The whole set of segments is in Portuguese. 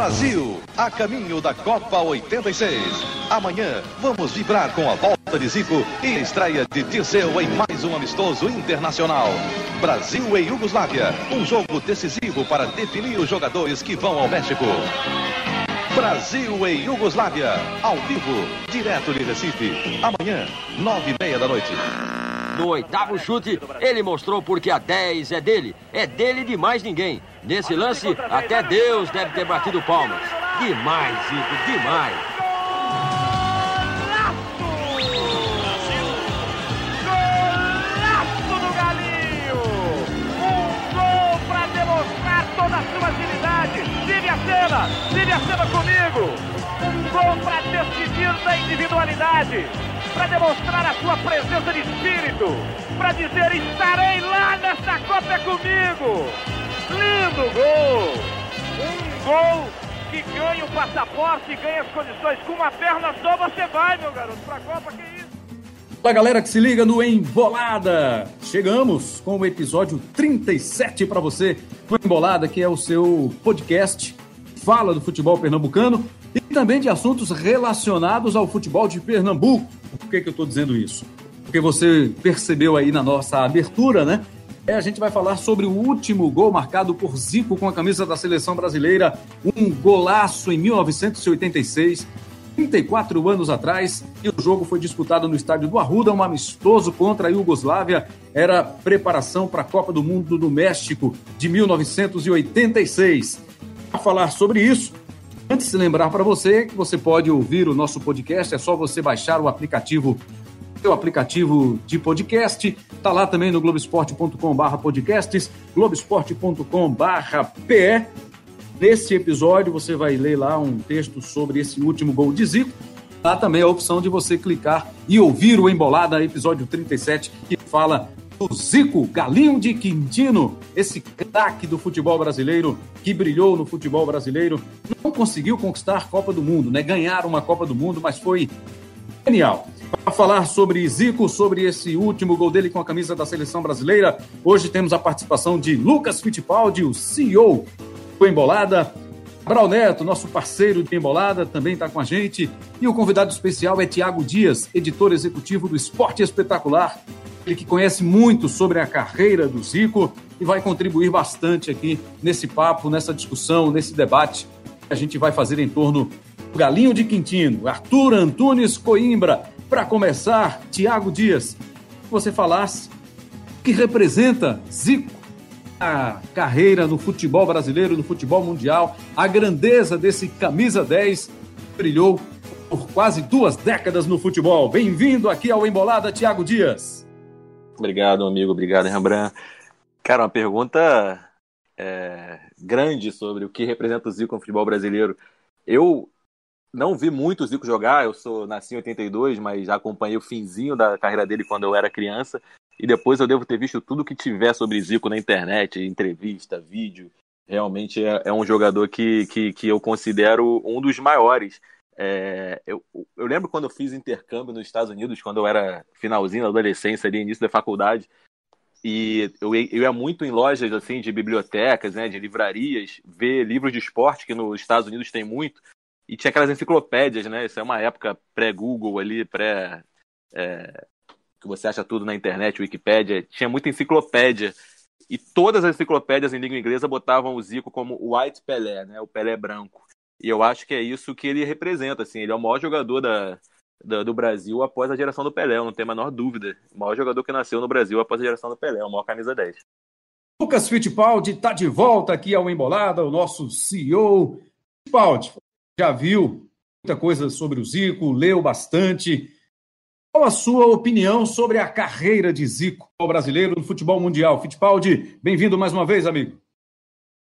Brasil, a caminho da Copa 86. Amanhã vamos vibrar com a volta de Zico e a estreia de Dirceu em mais um amistoso internacional. Brasil e Iugoslávia, um jogo decisivo para definir os jogadores que vão ao México. Brasil e Iugoslávia, ao vivo, direto de Recife. Amanhã, nove e meia da noite. No oitavo chute, ele mostrou porque a 10 é dele. É dele de mais ninguém. Nesse lance, até Deus deve ter batido palmas. Demais, Zico, demais. Golaço do Galinho! Um gol para demonstrar toda a sua agilidade. Vive a cena, vive a cena comigo. Um gol para decidir da individualidade, para demonstrar a sua presença de espírito, para dizer estarei lá nessa Copa comigo. Lindo gol! Um gol que ganha o passaporte, ganha as condições. Com uma perna só você vai, meu garoto, pra Copa, que isso? Olá, galera que se liga no Embolada. Chegamos com o episódio 37 para você do Embolada, que é o seu podcast fala do futebol pernambucano e também de assuntos relacionados ao futebol de Pernambuco. Por que, que eu estou dizendo isso? Porque você percebeu aí na nossa abertura, né? É, a gente vai falar sobre o último gol marcado por Zico com a camisa da seleção brasileira, um golaço em 1986, 34 anos atrás, e o jogo foi disputado no estádio do Arruda, um amistoso contra a Iugoslávia, era preparação para a Copa do Mundo do México de 1986. Para falar sobre isso, antes de lembrar para você que você pode ouvir o nosso podcast, é só você baixar o aplicativo seu aplicativo de podcast. Tá lá também no globesport.com/barra podcasts, globesport.com/barra pe. Nesse episódio você vai ler lá um texto sobre esse último gol de Zico. Lá também a opção de você clicar e ouvir o Embolada, episódio 37, que fala do Zico, Galinho de Quintino, esse craque do futebol brasileiro que brilhou no futebol brasileiro. Não conseguiu conquistar a Copa do Mundo, né? Ganhar uma Copa do Mundo, mas foi genial. Para falar sobre Zico, sobre esse último gol dele com a camisa da seleção brasileira, hoje temos a participação de Lucas Fittipaldi, o CEO do Embolada. Brau Neto, nosso parceiro de Embolada, também está com a gente. E o convidado especial é Tiago Dias, editor executivo do Esporte Espetacular. Ele que conhece muito sobre a carreira do Zico e vai contribuir bastante aqui nesse papo, nessa discussão, nesse debate que a gente vai fazer em torno Galinho de Quintino, Arthur Antunes Coimbra. Para começar, Tiago Dias, você falasse que representa Zico a carreira no futebol brasileiro, no futebol mundial, a grandeza desse camisa 10 que brilhou por quase duas décadas no futebol. Bem-vindo aqui ao Embolada, Tiago Dias. Obrigado, amigo. Obrigado, Rembrandt. Cara, uma pergunta é, grande sobre o que representa o Zico no futebol brasileiro. Eu não vi muito o Zico jogar, eu sou nasci em 82, mas já acompanhei o finzinho da carreira dele quando eu era criança. E depois eu devo ter visto tudo que tiver sobre Zico na internet, entrevista, vídeo. Realmente é, é um jogador que, que, que, eu considero um dos maiores. É, eu, eu, lembro quando eu fiz intercâmbio nos Estados Unidos, quando eu era finalzinho da adolescência, ali, início da faculdade. E eu, eu ia muito em lojas assim de bibliotecas, né, de livrarias, ver livros de esporte, que nos Estados Unidos tem muito. E tinha aquelas enciclopédias, né? Isso é uma época pré-Google ali, pré. É, que você acha tudo na internet, Wikipédia, tinha muita enciclopédia. E todas as enciclopédias em língua inglesa botavam o Zico como White Pelé, né? O Pelé branco. E eu acho que é isso que ele representa, assim. Ele é o maior jogador da, da, do Brasil após a geração do Pelé, eu não tenho a menor dúvida. O maior jogador que nasceu no Brasil após a geração do Pelé, o maior camisa 10. Lucas Fittipaldi está de volta aqui ao Embolada, o nosso CEO. Fittipaldi, já viu muita coisa sobre o Zico, leu bastante. Qual a sua opinião sobre a carreira de Zico, o brasileiro no futebol mundial? Fittipaldi, bem-vindo mais uma vez, amigo.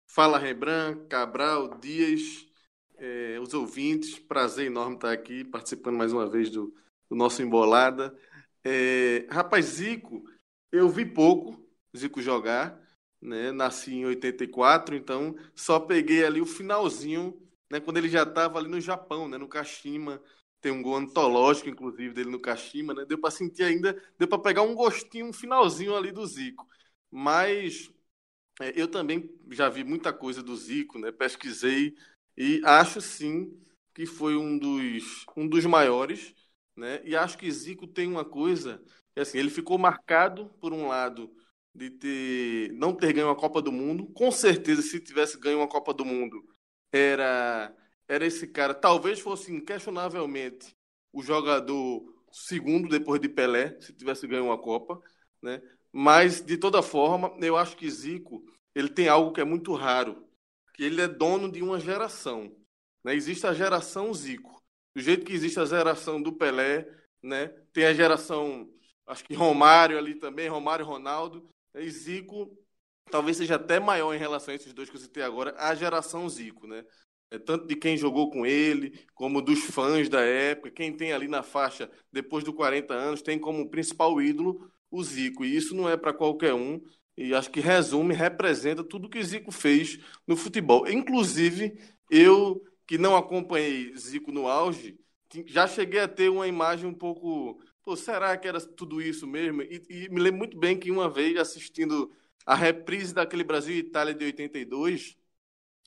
Fala, Rembrandt, Cabral, Dias, eh, os ouvintes. Prazer enorme estar aqui participando mais uma vez do, do nosso Embolada. Eh, rapaz, Zico, eu vi pouco Zico jogar. Né? Nasci em 84, então só peguei ali o finalzinho, né? quando ele já estava ali no Japão, né? no Kashima tem um gol antológico, inclusive, dele no Kashima, né? Deu para sentir ainda, deu para pegar um gostinho, um finalzinho ali do Zico. Mas é, eu também já vi muita coisa do Zico, né? Pesquisei E acho sim que foi um dos, um dos maiores, né? E acho que Zico tem uma coisa, que, assim, ele ficou marcado por um lado de ter não ter ganho a Copa do Mundo. Com certeza, se tivesse ganho uma Copa do Mundo, era era esse cara, talvez fosse inquestionavelmente o jogador segundo depois de Pelé, se tivesse ganho uma Copa, né? Mas de toda forma, eu acho que Zico, ele tem algo que é muito raro, que ele é dono de uma geração, né? Existe a geração Zico. Do jeito que existe a geração do Pelé, né? Tem a geração, acho que Romário ali também, Romário Ronaldo, e Zico talvez seja até maior em relação a esses dois que eu citei agora, a geração Zico, né? É tanto de quem jogou com ele, como dos fãs da época, quem tem ali na faixa depois dos 40 anos, tem como principal ídolo o Zico. E isso não é para qualquer um. E acho que resume, representa tudo que Zico fez no futebol. Inclusive, eu que não acompanhei Zico no auge, já cheguei a ter uma imagem um pouco. Pô, será que era tudo isso mesmo? E, e me lembro muito bem que uma vez assistindo a reprise daquele Brasil e Itália de 82,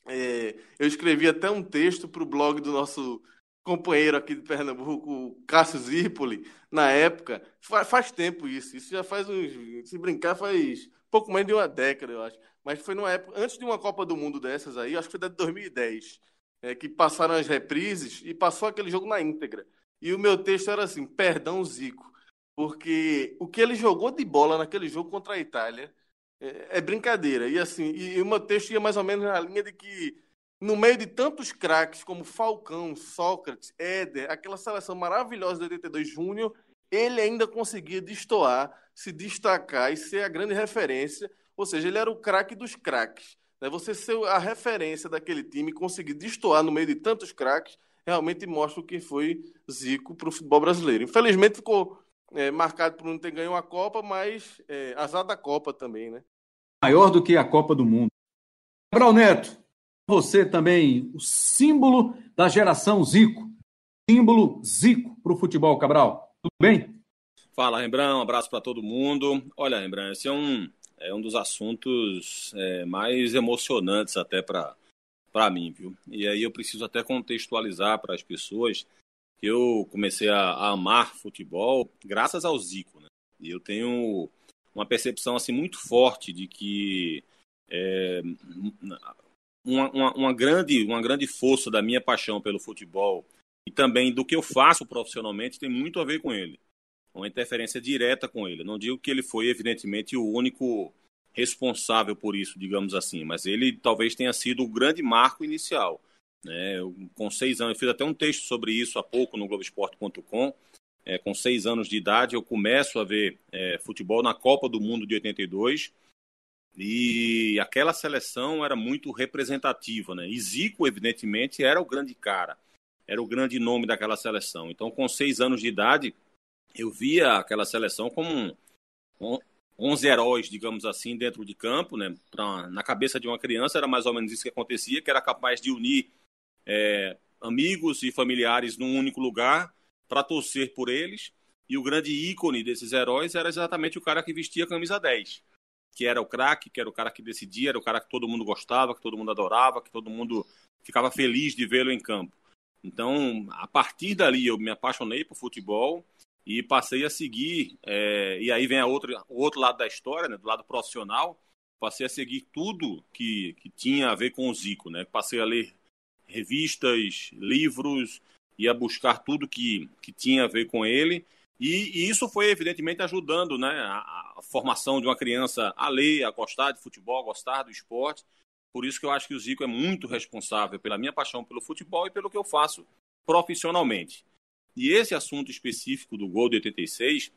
é, eu escrevi até um texto para o blog do nosso companheiro aqui de Pernambuco, Cássio Zirpoli, na época. Faz, faz, tempo isso. Isso já faz uns. Se brincar, faz pouco mais de uma década, eu acho. Mas foi numa época, antes de uma Copa do Mundo dessas aí, acho que foi de 2010, é, que passaram as reprises e passou aquele jogo na íntegra. E o meu texto era assim: perdão, Zico. Porque o que ele jogou de bola naquele jogo contra a Itália é, é, brincadeira. E assim, e o meu texto ia mais ou menos na linha de que, no meio de tantos craques como Falcão, Sócrates, Éder, aquela seleção maravilhosa de 82 Júnior, ele ainda conseguia destoar, se destacar e ser a grande referência. Ou seja, ele era o craque dos craques. Né? Você ser a referência daquele time, conseguir destoar no meio de tantos craques, realmente mostra o que foi Zico para o futebol brasileiro. Infelizmente ficou é, marcado por não ter ganho a Copa, mas é, azar da Copa também, né? Maior do que a Copa do Mundo. Cabral Neto, você também, o símbolo da geração Zico. Símbolo Zico para o futebol, Cabral. Tudo bem? Fala, Rembrandt, um abraço para todo mundo. Olha, Rembrandt, esse é um, é um dos assuntos é, mais emocionantes até para mim, viu? E aí eu preciso até contextualizar para as pessoas eu comecei a, a, amar futebol graças ao Zico. Né? E eu tenho uma percepção assim muito forte de que é, uma, uma, uma, grande, uma grande força da minha paixão pelo futebol e também do que eu faço profissionalmente tem muito a ver com ele. Uma interferência direta com ele. Não digo que ele foi, evidentemente, o único responsável por isso, digamos assim, mas ele talvez tenha sido o grande marco inicial. Né? Eu, com seis anos, eu fiz até um texto sobre isso há pouco no Globoesporte.com. É, com seis anos de idade, eu começo a ver é, futebol na Copa do Mundo de 82 e aquela seleção era muito representativa, né? E Zico, evidentemente, era o grande cara, era o grande nome daquela seleção. Então, com seis anos de idade, eu via aquela seleção como um, um, 11 heróis, digamos assim, dentro de campo, né? Pra, na cabeça de uma criança era mais ou menos isso que acontecia, que era capaz de unir é, amigos e familiares num único lugar para torcer por eles. E o grande ícone desses heróis era exatamente o cara que vestia a camisa 10, que era o craque, que era o cara que decidia, era o cara que todo mundo gostava, que todo mundo adorava, que todo mundo ficava feliz de vê-lo em campo. Então, a partir dali, eu me apaixonei por futebol e passei a seguir. É, e aí vem a outra, o outro lado da história, né, do lado profissional. Passei a seguir tudo que, que tinha a ver com o Zico. Né? Passei a ler revistas, livros, ia buscar tudo que, que tinha a ver com ele. E, e isso foi, evidentemente, ajudando né, a, a, formação de uma criança a ler, a gostar de futebol, a gostar do esporte. Por isso que eu acho que o Zico é muito responsável pela minha paixão pelo futebol e pelo que eu faço profissionalmente. E esse assunto específico do gol de 86,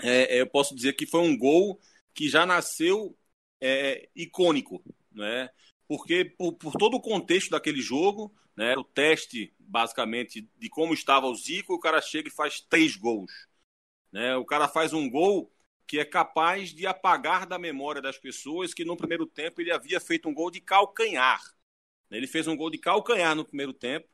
é, é, eu posso dizer que foi um gol que já nasceu é, icônico. Né? Porque por, por, todo o contexto daquele jogo, né, o teste basicamente de como estava o Zico, o cara chega e faz três gols. Né? O cara faz um gol que é capaz de apagar da memória das pessoas que no primeiro tempo ele havia feito um gol de calcanhar. Ele fez um gol de calcanhar no primeiro tempo,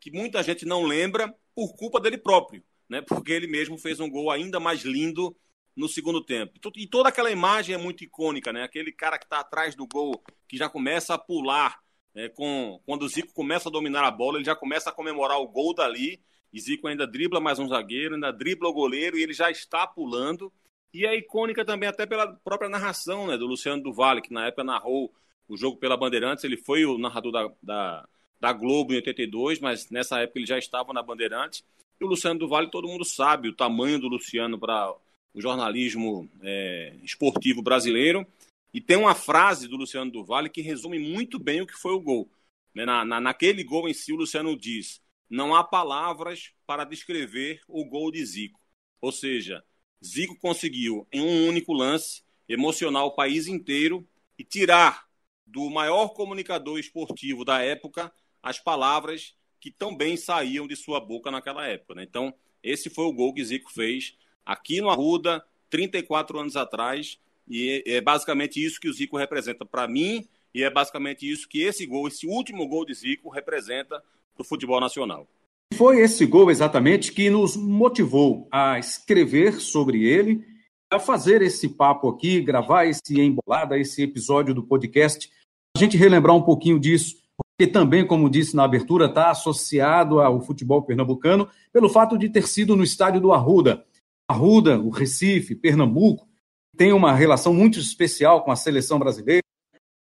que muita gente não lembra por culpa dele próprio, né? porque ele mesmo fez um gol ainda mais lindo no segundo tempo. E toda aquela imagem é muito icônica, né? Aquele cara que está atrás do gol, que já começa a pular é, com, quando o Zico começa a dominar a bola, ele já começa a comemorar o gol dali. E Zico ainda dribla mais um zagueiro, ainda dribla o goleiro e ele já está pulando. E é icônica também até pela própria narração né, do Luciano Duval, que na época narrou o jogo pela Bandeirantes. Ele foi o narrador da, da, da Globo em 82, mas nessa época ele já estava na Bandeirantes. E o Luciano Duval, todo mundo sabe o tamanho do Luciano para o jornalismo é, esportivo brasileiro. E tem uma frase do Luciano Duval que resume muito bem o que foi o gol. Né, na, na, naquele gol em si, o Luciano diz: não há palavras para descrever o gol de Zico. Ou seja, Zico conseguiu, em um único lance, emocionar o país inteiro e tirar do maior comunicador esportivo da época as palavras que também saíam de sua boca naquela época. Né? Então, esse foi o gol que Zico fez aqui no Arruda, 34 anos atrás, e é, é basicamente isso que o Zico representa para mim, e é basicamente isso que esse gol, esse último gol de Zico, representa para o futebol nacional. Foi esse gol exatamente que nos motivou a escrever sobre ele, a fazer esse papo aqui, gravar esse embolada, esse episódio do podcast, a gente relembrar um pouquinho disso, porque também, como disse na abertura, está associado ao futebol pernambucano pelo fato de ter sido no estádio do Arruda. Arruda, o Recife, Pernambuco, tem uma relação muito especial com a seleção brasileira.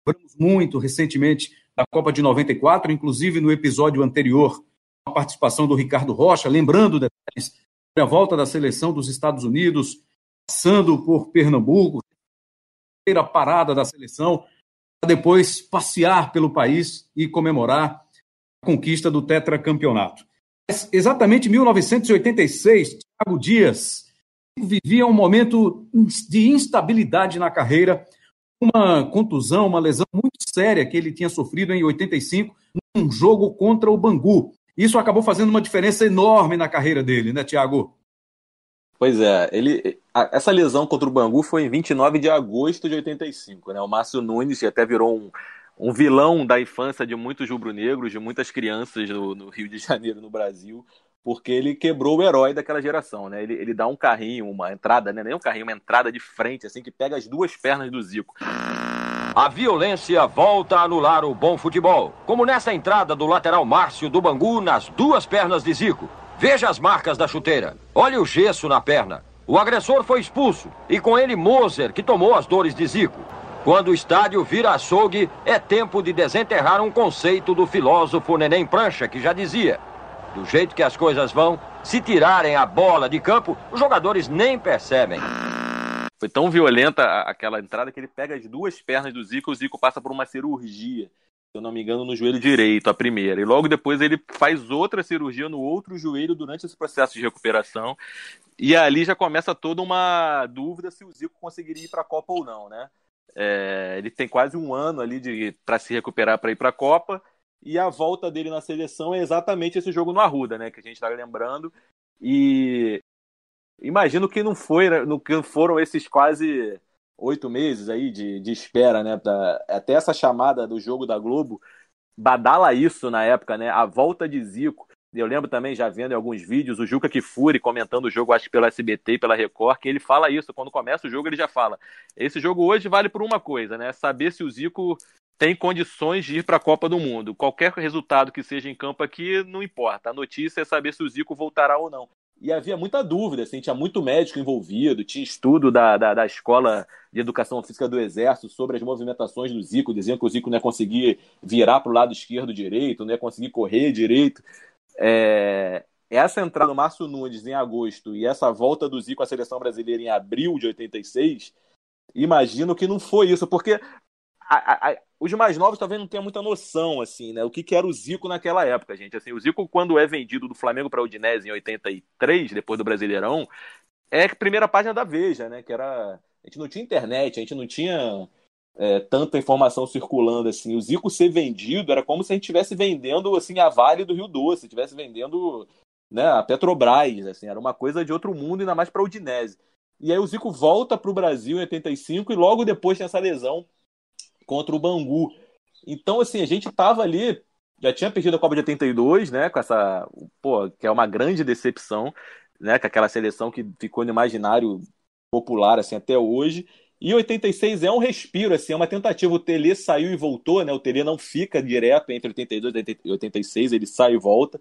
Lembramos muito recentemente da Copa de 94, inclusive no episódio anterior, a participação do Ricardo Rocha, lembrando detalhes da volta da seleção dos Estados Unidos, passando por Pernambuco, a parada da seleção, para depois passear pelo país e comemorar a conquista do tetracampeonato. Exatamente em 1986, Thiago Dias vivia um momento de instabilidade na carreira, uma contusão, uma lesão muito séria que ele tinha sofrido em 85 num jogo contra o Bangu. Isso acabou fazendo uma diferença enorme na carreira dele, né, Tiago? Pois é, ele, essa lesão contra o Bangu foi em 29 de agosto de 85, né? O Márcio Nunes até virou um, um vilão da infância de muitos rubro-negros, de muitas crianças no, no, Rio de Janeiro, no Brasil, porque ele quebrou o herói daquela geração, né? Ele, ele dá um carrinho, uma entrada, né? Nem um carrinho, uma entrada de frente, assim, que pega as duas pernas do Zico. A violência volta a anular o bom futebol, como nessa entrada do lateral Márcio do Bangu nas duas pernas de Zico. Veja as marcas da chuteira. Olha o gesso na perna. O agressor foi expulso e com ele Moser, que tomou as dores de Zico. Quando o estádio vira açougue, é tempo de desenterrar um conceito do filósofo Neném Prancha, que já dizia: do jeito que as coisas vão, se tirarem a bola de campo, os jogadores nem percebem. Foi tão violenta aquela entrada que ele pega as duas pernas do Zico o Zico passa por uma cirurgia, se eu não me engano, no joelho direito, a primeira. E logo depois ele faz outra cirurgia no outro joelho durante esse processo de recuperação. E ali já começa toda uma dúvida se o Zico conseguiria ir para a Copa ou não, né? É, ele tem quase um ano ali para se recuperar para ir para a Copa. E a volta dele na seleção é exatamente esse jogo no Arruda, né? Que a gente está lembrando. E Imagino que não foi, né, no que foram esses quase oito meses aí de, de espera, né? Pra, até essa chamada do jogo da Globo badala isso na época, né? A volta de Zico. Eu lembro também, já vendo em alguns vídeos, o Juca Kifuri comentando o jogo, acho que pela SBT e pela Record, que ele fala isso. Quando começa o jogo, ele já fala. Esse jogo hoje vale por uma coisa, né? Saber se o Zico tem condições de ir para a Copa do Mundo. Qualquer resultado que seja em campo aqui, não importa. A notícia é saber se o Zico voltará ou não e havia muita dúvida, assim, tinha muito médico envolvido, tinha estudo da, da, da, Escola de Educação Física do Exército sobre as movimentações do Zico, diziam que o Zico não ia conseguir virar para o lado esquerdo direito, não ia conseguir correr direito. É... Essa entrada do Márcio Nunes em agosto e essa volta do Zico à seleção brasileira em abril de 86, imagino que não foi isso, porque a, a, os mais novos talvez não tenham muita noção, assim, né? O que, que era o Zico naquela época, gente. Assim, o Zico, quando é vendido do Flamengo para o Udinese em 83, depois do Brasileirão, é a primeira página da Veja, né? Que era. A gente não tinha internet, a gente não tinha é, tanta informação circulando assim. O Zico ser vendido era como se a gente estivesse vendendo assim a Vale do Rio Doce, estivesse vendendo né, a Petrobras, assim, era uma coisa de outro mundo, ainda mais para o Udinese. E aí o Zico volta para o Brasil em 85 e logo depois tem essa lesão contra o Bangu. Então, assim, a gente tava ali, já tinha perdido a Copa de 82, né, com essa, pô, que é uma grande decepção, né, com aquela seleção que ficou no imaginário popular, assim, até hoje, E 86 é um respiro, assim, é uma tentativa. O Tele saiu e voltou, né? O Tele não fica direto entre 82 e 86, ele sai e volta.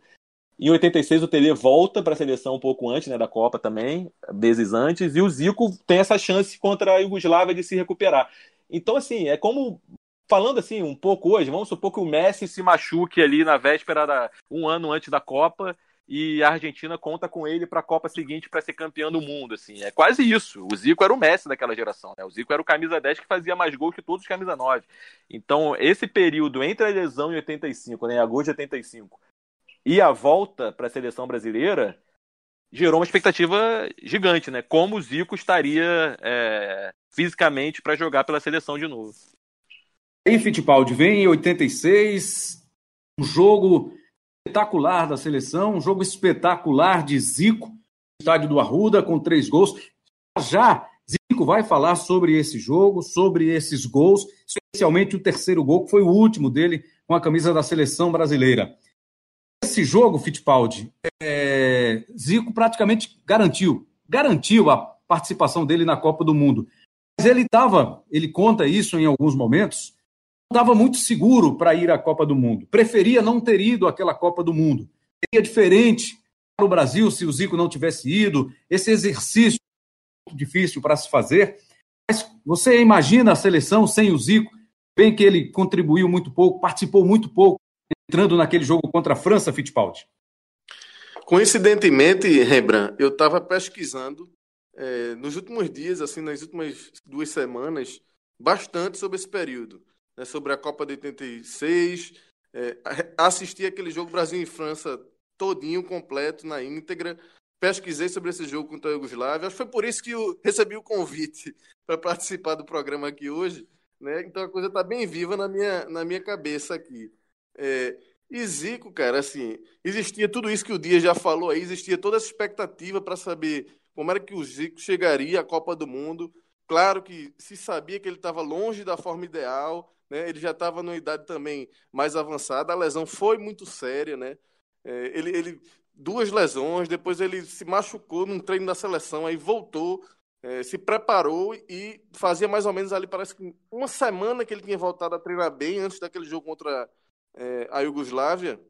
Em 86 o Tele volta para a seleção um pouco antes, né, da Copa também, meses antes, e o Zico tem essa chance contra a Iugoslávia de se recuperar. Então, assim, é como falando assim um pouco hoje, vamos supor que o Messi se machuque ali na véspera da um ano antes da Copa e a Argentina conta com ele para a Copa seguinte para ser campeão do mundo, assim. É quase isso. O Zico era o Messi daquela geração, né? O Zico era o camisa 10 que fazia mais gols que todos os camisa 9. Então, esse período entre a lesão em 85, né, em agosto de 85, e a volta para a seleção brasileira gerou uma expectativa gigante, né? Como o Zico estaria é, fisicamente para jogar pela seleção de novo. Em Fittipaldi vem em 86, um jogo espetacular da seleção, um jogo espetacular de Zico, estádio do Arruda, com três gols. Já Zico vai falar sobre esse jogo, sobre esses gols, especialmente o terceiro gol, que foi o último dele com a camisa da seleção brasileira. Esse jogo, Fittipaldi, é... Zico praticamente garantiu, garantiu a participação dele na Copa do Mundo. Mas ele estava, ele conta isso em alguns momentos, estava muito seguro para ir à Copa do Mundo. Preferia não ter ido àquela Copa do Mundo. Seria diferente para o Brasil se o Zico não tivesse ido. Esse exercício é muito difícil para se fazer. Mas você imagina a seleção sem o Zico? Bem que ele contribuiu muito pouco, participou muito pouco, entrando naquele jogo contra a França, Fittipaldi. Coincidentemente, Rembrandt, eu estava pesquisando é, nos últimos dias, assim, nas últimas duas semanas, bastante sobre esse período né, sobre a Copa de 86. É, assisti aquele jogo Brasil e França todinho, completo, na íntegra. Pesquisei sobre esse jogo contra a Iugoslávia. Acho que foi por isso que eu recebi o convite para participar do programa aqui hoje. Né? Então a coisa está bem viva na minha, na minha cabeça aqui. É, e Zico, cara, assim, existia tudo isso que o Dia já falou aí, existia toda essa expectativa para saber como era que o Zico chegaria à Copa do Mundo. Claro que se sabia que ele estava longe da forma ideal, né? Ele já estava numa idade também mais avançada. A lesão foi muito séria, né? É, ele, ele duas lesões, depois ele se machucou num treino da seleção, aí voltou, é, se preparou e fazia mais ou menos ali, parece que uma semana que ele tinha voltado a treinar bem antes daquele jogo contra é, a Iugoslávia.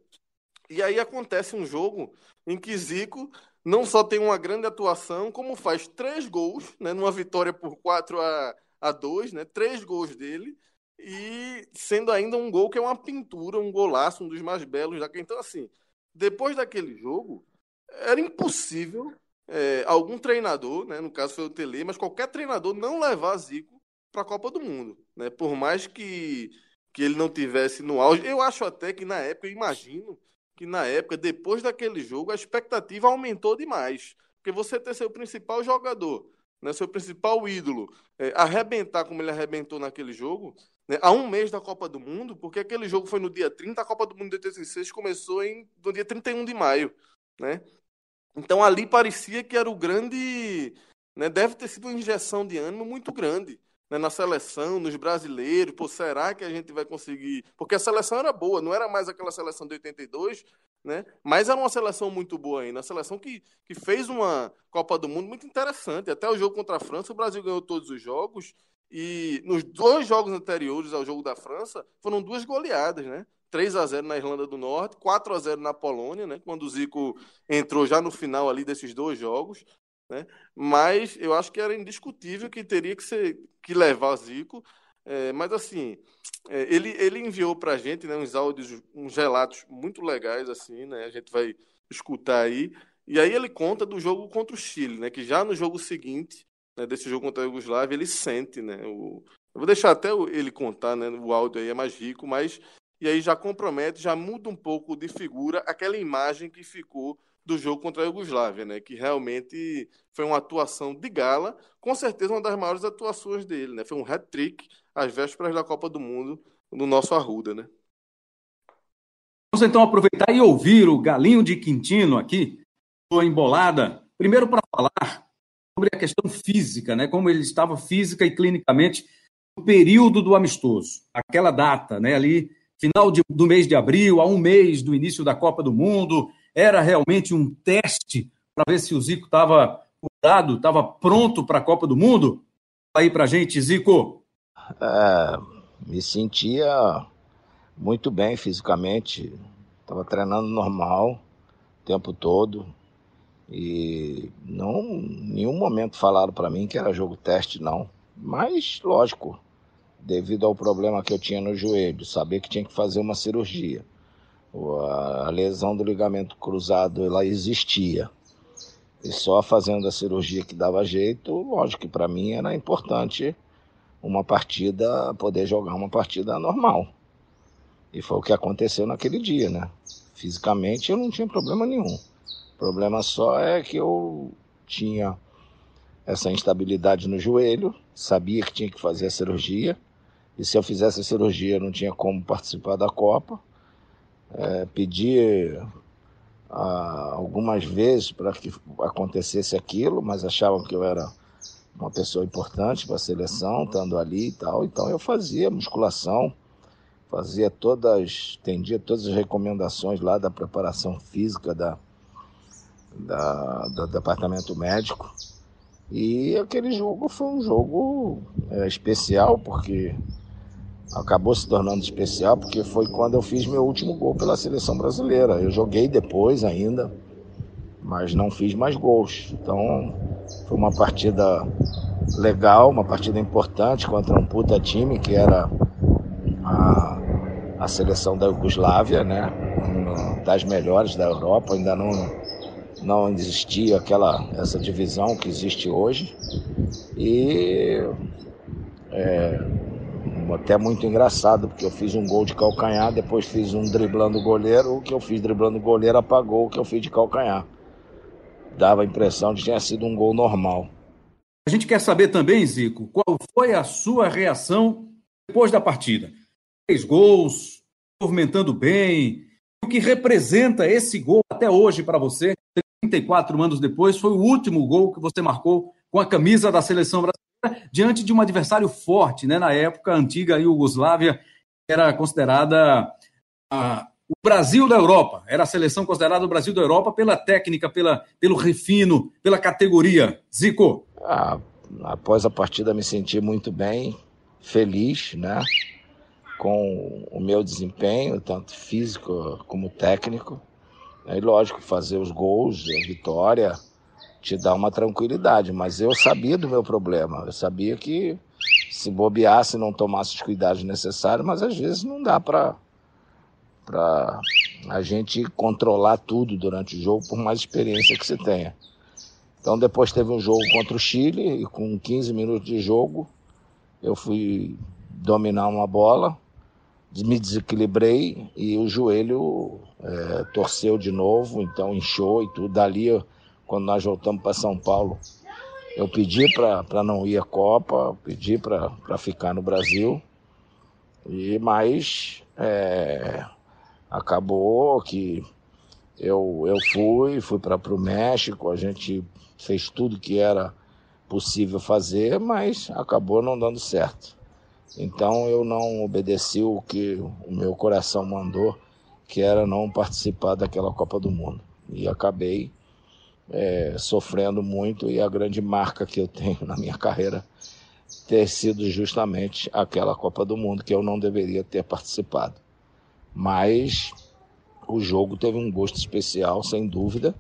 E aí acontece um jogo em que Zico não só tem uma grande atuação, como faz três gols, né, numa vitória por 4 a, a 2, né, três gols dele, e sendo ainda um gol que é uma pintura, um golaço, um dos mais belos da Então, assim, depois daquele jogo, era impossível é, algum treinador, né, no caso foi o Tele, mas qualquer treinador não levar Zico para a Copa do Mundo. Né, por mais que, que ele não tivesse no auge. Eu acho até que na época, eu imagino que na época, depois daquele jogo, a expectativa aumentou demais. Porque você ter seu principal jogador, né, seu principal ídolo, é, arrebentar como ele arrebentou naquele jogo, né, a um mês da Copa do Mundo, porque aquele jogo foi no dia 30, a Copa do Mundo de 86 começou em, no dia 31 de maio. Né? Então ali parecia que era o grande. Né, deve ter sido uma injeção de ânimo muito grande né, na seleção, nos brasileiros. Pô, será que a gente vai conseguir? Porque a seleção era boa, não era mais aquela seleção de 82, né? mas era uma seleção muito boa ainda. Uma seleção que, que fez uma Copa do Mundo muito interessante. Até o jogo contra a França, o Brasil ganhou todos os jogos. E nos dois jogos anteriores ao jogo da França, foram duas goleadas, né? 3 a 0 na Irlanda do Norte, 4 a 0 na Polônia, né? Quando o Zico entrou já no final ali desses dois jogos, né? Mas eu acho que era indiscutível que teria que ser que levar Zico. É, mas assim, é, ele, ele enviou para a gente né, uns áudios, uns relatos muito legais assim, né? A gente vai escutar aí. E aí ele conta do jogo contra o Chile, né? Que já no jogo seguinte né, desse jogo contra a Yugoslávia, ele sente, né? O... Eu vou deixar até ele contar, né? O áudio aí é mais rico, mas e aí já compromete, já muda um pouco de figura aquela imagem que ficou do jogo contra a Iugoslávia, né? Que realmente foi uma atuação de gala, com certeza uma das maiores atuações dele, né? Foi um hat-trick às vésperas da Copa do Mundo no nosso Arruda, né? Vamos então aproveitar e ouvir o Galinho de Quintino aqui, sua embolada, primeiro para falar sobre a questão física, né? Como ele estava física e clinicamente no período do amistoso, aquela data, né? Ali, final de, do mês de abril, a um mês do início da Copa do Mundo, era realmente um teste para ver se o Zico estava cuidado, estava pronto para a Copa do Mundo. aí pra gente, Zico. É, me sentia muito bem fisicamente, estava treinando normal o tempo todo e não nenhum momento falaram para mim que era jogo teste não, mas lógico, devido ao problema que eu tinha no joelho, saber que tinha que fazer uma cirurgia. A lesão do ligamento cruzado ela existia. E só fazendo a cirurgia que dava jeito, lógico que para mim era importante uma partida, poder jogar uma partida normal. E foi o que aconteceu naquele dia, né? Fisicamente eu não tinha problema nenhum. O problema só é que eu tinha essa instabilidade no joelho, sabia que tinha que fazer a cirurgia, e se eu fizesse a cirurgia não tinha como participar da Copa. É, pedi ah, algumas vezes para que acontecesse aquilo, mas achavam que eu era uma pessoa importante para a seleção, estando ali e tal. Então eu fazia musculação, fazia todas, atendia todas as recomendações lá da preparação física da, da do departamento médico. E aquele jogo foi um jogo é, especial, porque acabou se tornando especial, porque foi quando eu fiz meu último gol pela seleção brasileira. Eu joguei depois ainda, mas não fiz mais gols. Então foi uma partida legal, uma partida importante contra um puta time que era a, a seleção da Iugoslávia, né? Uma das melhores da Europa, ainda não não existia aquela essa divisão que existe hoje e é, até muito engraçado porque eu fiz um gol de calcanhar depois fiz um driblando o goleiro o que eu fiz driblando o goleiro apagou o que eu fiz de calcanhar dava a impressão de que tinha sido um gol normal. A gente quer saber também, Zico, qual foi a sua reação depois da partida? Três gols, movimentando bem, o que representa esse gol até hoje para você, 34 anos depois, foi o último gol que você marcou com a camisa da seleção brasileira diante de um adversário forte, né? Na época, a antiga Iugoslávia era considerada a, o Brasil da Europa. Era a seleção considerada o Brasil da Europa pela técnica, pela, pelo refino, pela categoria. Zico. Ah, após a partida me senti muito bem, feliz, né? Com o meu desempenho, tanto físico como técnico. E lógico, fazer os gols, a vitória, te dá uma tranquilidade. Mas eu sabia do meu problema. Eu sabia que se bobeasse, não tomasse os cuidados necessários, mas às vezes não dá para para a gente controlar tudo durante o jogo, por mais experiência que você tenha. Então depois teve um jogo contra o Chile e com 15 minutos de jogo eu fui dominar uma bola, me desequilibrei e o joelho é, torceu de novo, então inchou e tudo. Dali, quando nós voltamos para São Paulo, eu pedi para não ir à Copa, pedi para ficar no Brasil, e mas é, acabou que eu, eu fui, fui para o México, a gente fez tudo que era possível fazer, mas acabou não dando certo. Então eu não obedeci o que o meu coração mandou, que era não participar daquela Copa do Mundo. E acabei é, sofrendo muito e a grande marca que eu tenho na minha carreira ter sido justamente aquela Copa do Mundo que eu não deveria ter participado. Mas o jogo teve um gosto especial, sem dúvida,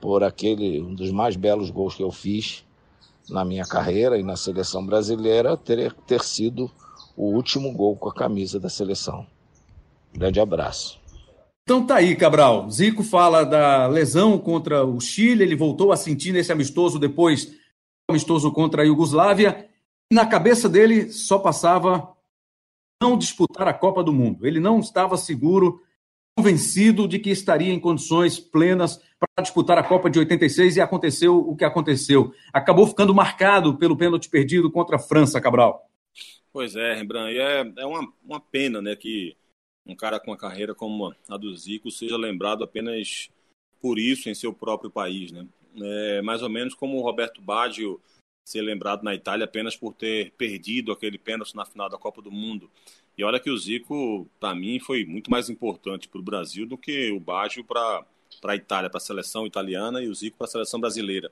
por aquele um dos mais belos gols que eu fiz na minha carreira e na seleção brasileira ter, ter sido o último gol com a camisa da seleção. Grande abraço. Então tá aí, Cabral. Zico fala da lesão contra o Chile, ele voltou a sentir nesse amistoso depois amistoso contra a Iugoslávia. Na cabeça dele só passava não disputar a Copa do Mundo. Ele não estava seguro, convencido de que estaria em condições plenas para disputar a Copa de 86 e aconteceu o que aconteceu. Acabou ficando marcado pelo pênalti perdido contra a França, Cabral. Pois é, Rembrandt, e é, é uma, uma pena né, que um cara com uma carreira como a do Zico seja lembrado apenas por isso em seu próprio país. Né? É mais ou menos como o Roberto Baggio ser lembrado na Itália apenas por ter perdido aquele pênalti na final da Copa do Mundo. E olha que o Zico, para mim, foi muito mais importante para o Brasil do que o Baggio para a Itália, para a seleção italiana e o Zico para a seleção brasileira.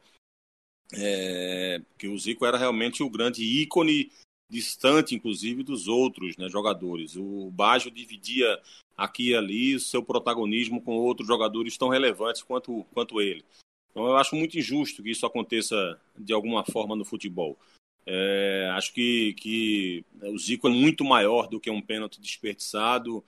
é, que o Zico era realmente o grande ícone, distante inclusive dos outros né, jogadores. O Baggio dividia aqui e ali seu protagonismo com outros jogadores tão relevantes quanto, quanto ele. Então eu acho muito injusto que isso aconteça de alguma forma no futebol. É, acho que, que o Zico é muito maior do que um pênalti desperdiçado.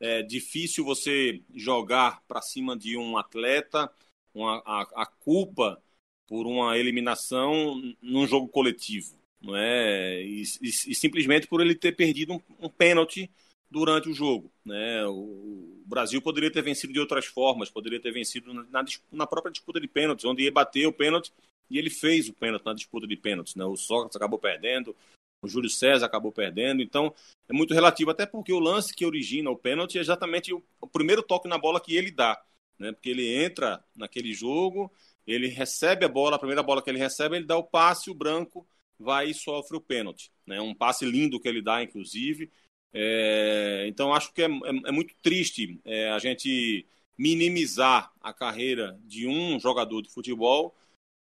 É difícil você jogar para cima de um atleta uma, a, a, culpa por uma eliminação num jogo coletivo, não é? E, e, e simplesmente por ele ter perdido um, um pênalti durante o jogo, né? O, Brasil poderia ter vencido de outras formas, poderia ter vencido na, na própria disputa de pênaltis, onde ia bater o pênalti e ele fez o pênalti na disputa de pênaltis. Né? O Sócrates acabou perdendo, o Júlio César acabou perdendo. Então, é muito relativo, até porque o lance que origina o pênalti é exatamente o, o primeiro toque na bola que ele dá. Né? Porque ele entra naquele jogo, ele recebe a bola, a primeira bola que ele recebe, ele dá o passe, o branco vai e sofre o pênalti. Né? Um passe lindo que ele dá, inclusive. É, então, acho que é, é, é muito triste é, a gente minimizar a carreira de um jogador de futebol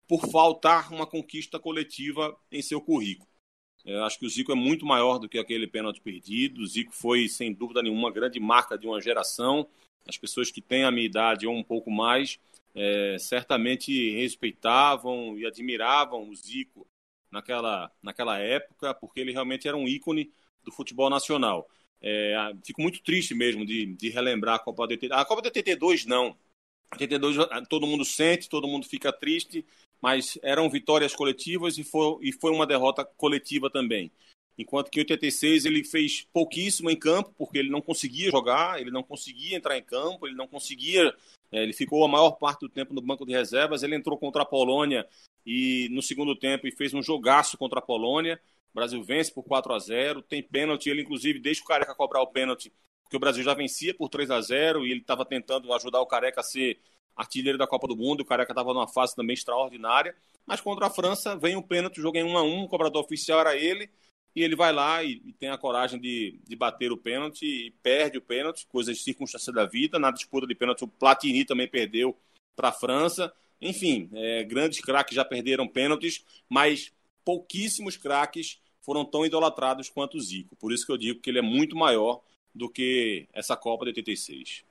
por faltar uma conquista coletiva em seu currículo. Eu acho que o Zico é muito maior do que aquele pênalti perdido. O Zico foi, sem dúvida nenhuma, uma grande marca de uma geração. As pessoas que têm a minha idade ou um pouco mais é, certamente respeitavam e admiravam o Zico naquela, naquela época, porque ele realmente era um ícone do futebol nacional. É, fico muito triste mesmo de, de relembrar a Copa de 82. A Copa de 82 não. 82 todo mundo sente, todo mundo fica triste, mas eram vitórias coletivas e foi, e foi uma derrota coletiva também. Enquanto que em 86 ele fez pouquíssimo em campo, porque ele não conseguia jogar, ele não conseguia entrar em campo, ele não conseguia. É, ele ficou a maior parte do tempo no banco de reservas. Ele entrou contra a Polônia e no segundo tempo e fez um jogaço contra a Polônia. O Brasil vence por 4 a 0 Tem pênalti, ele inclusive deixa o Careca cobrar o pênalti, porque o Brasil já vencia por 3 a 0 e ele estava tentando ajudar o Careca a ser artilheiro da Copa do Mundo, o Careca estava numa fase também extraordinária, mas contra a França vem o pênalti, o jogo em 1 a 1 o cobrador oficial era ele, e ele vai lá e, e tem a coragem de, de bater o pênalti e perde o pênalti, coisas circunstância da vida, na disputa de pênalti o Platini também perdeu para a França, enfim, é, grandes craques já perderam pênaltis, mas pouquíssimos craques foram tão idolatrados quanto o Zico, por isso que eu digo que ele é muito maior do que essa Copa de 86.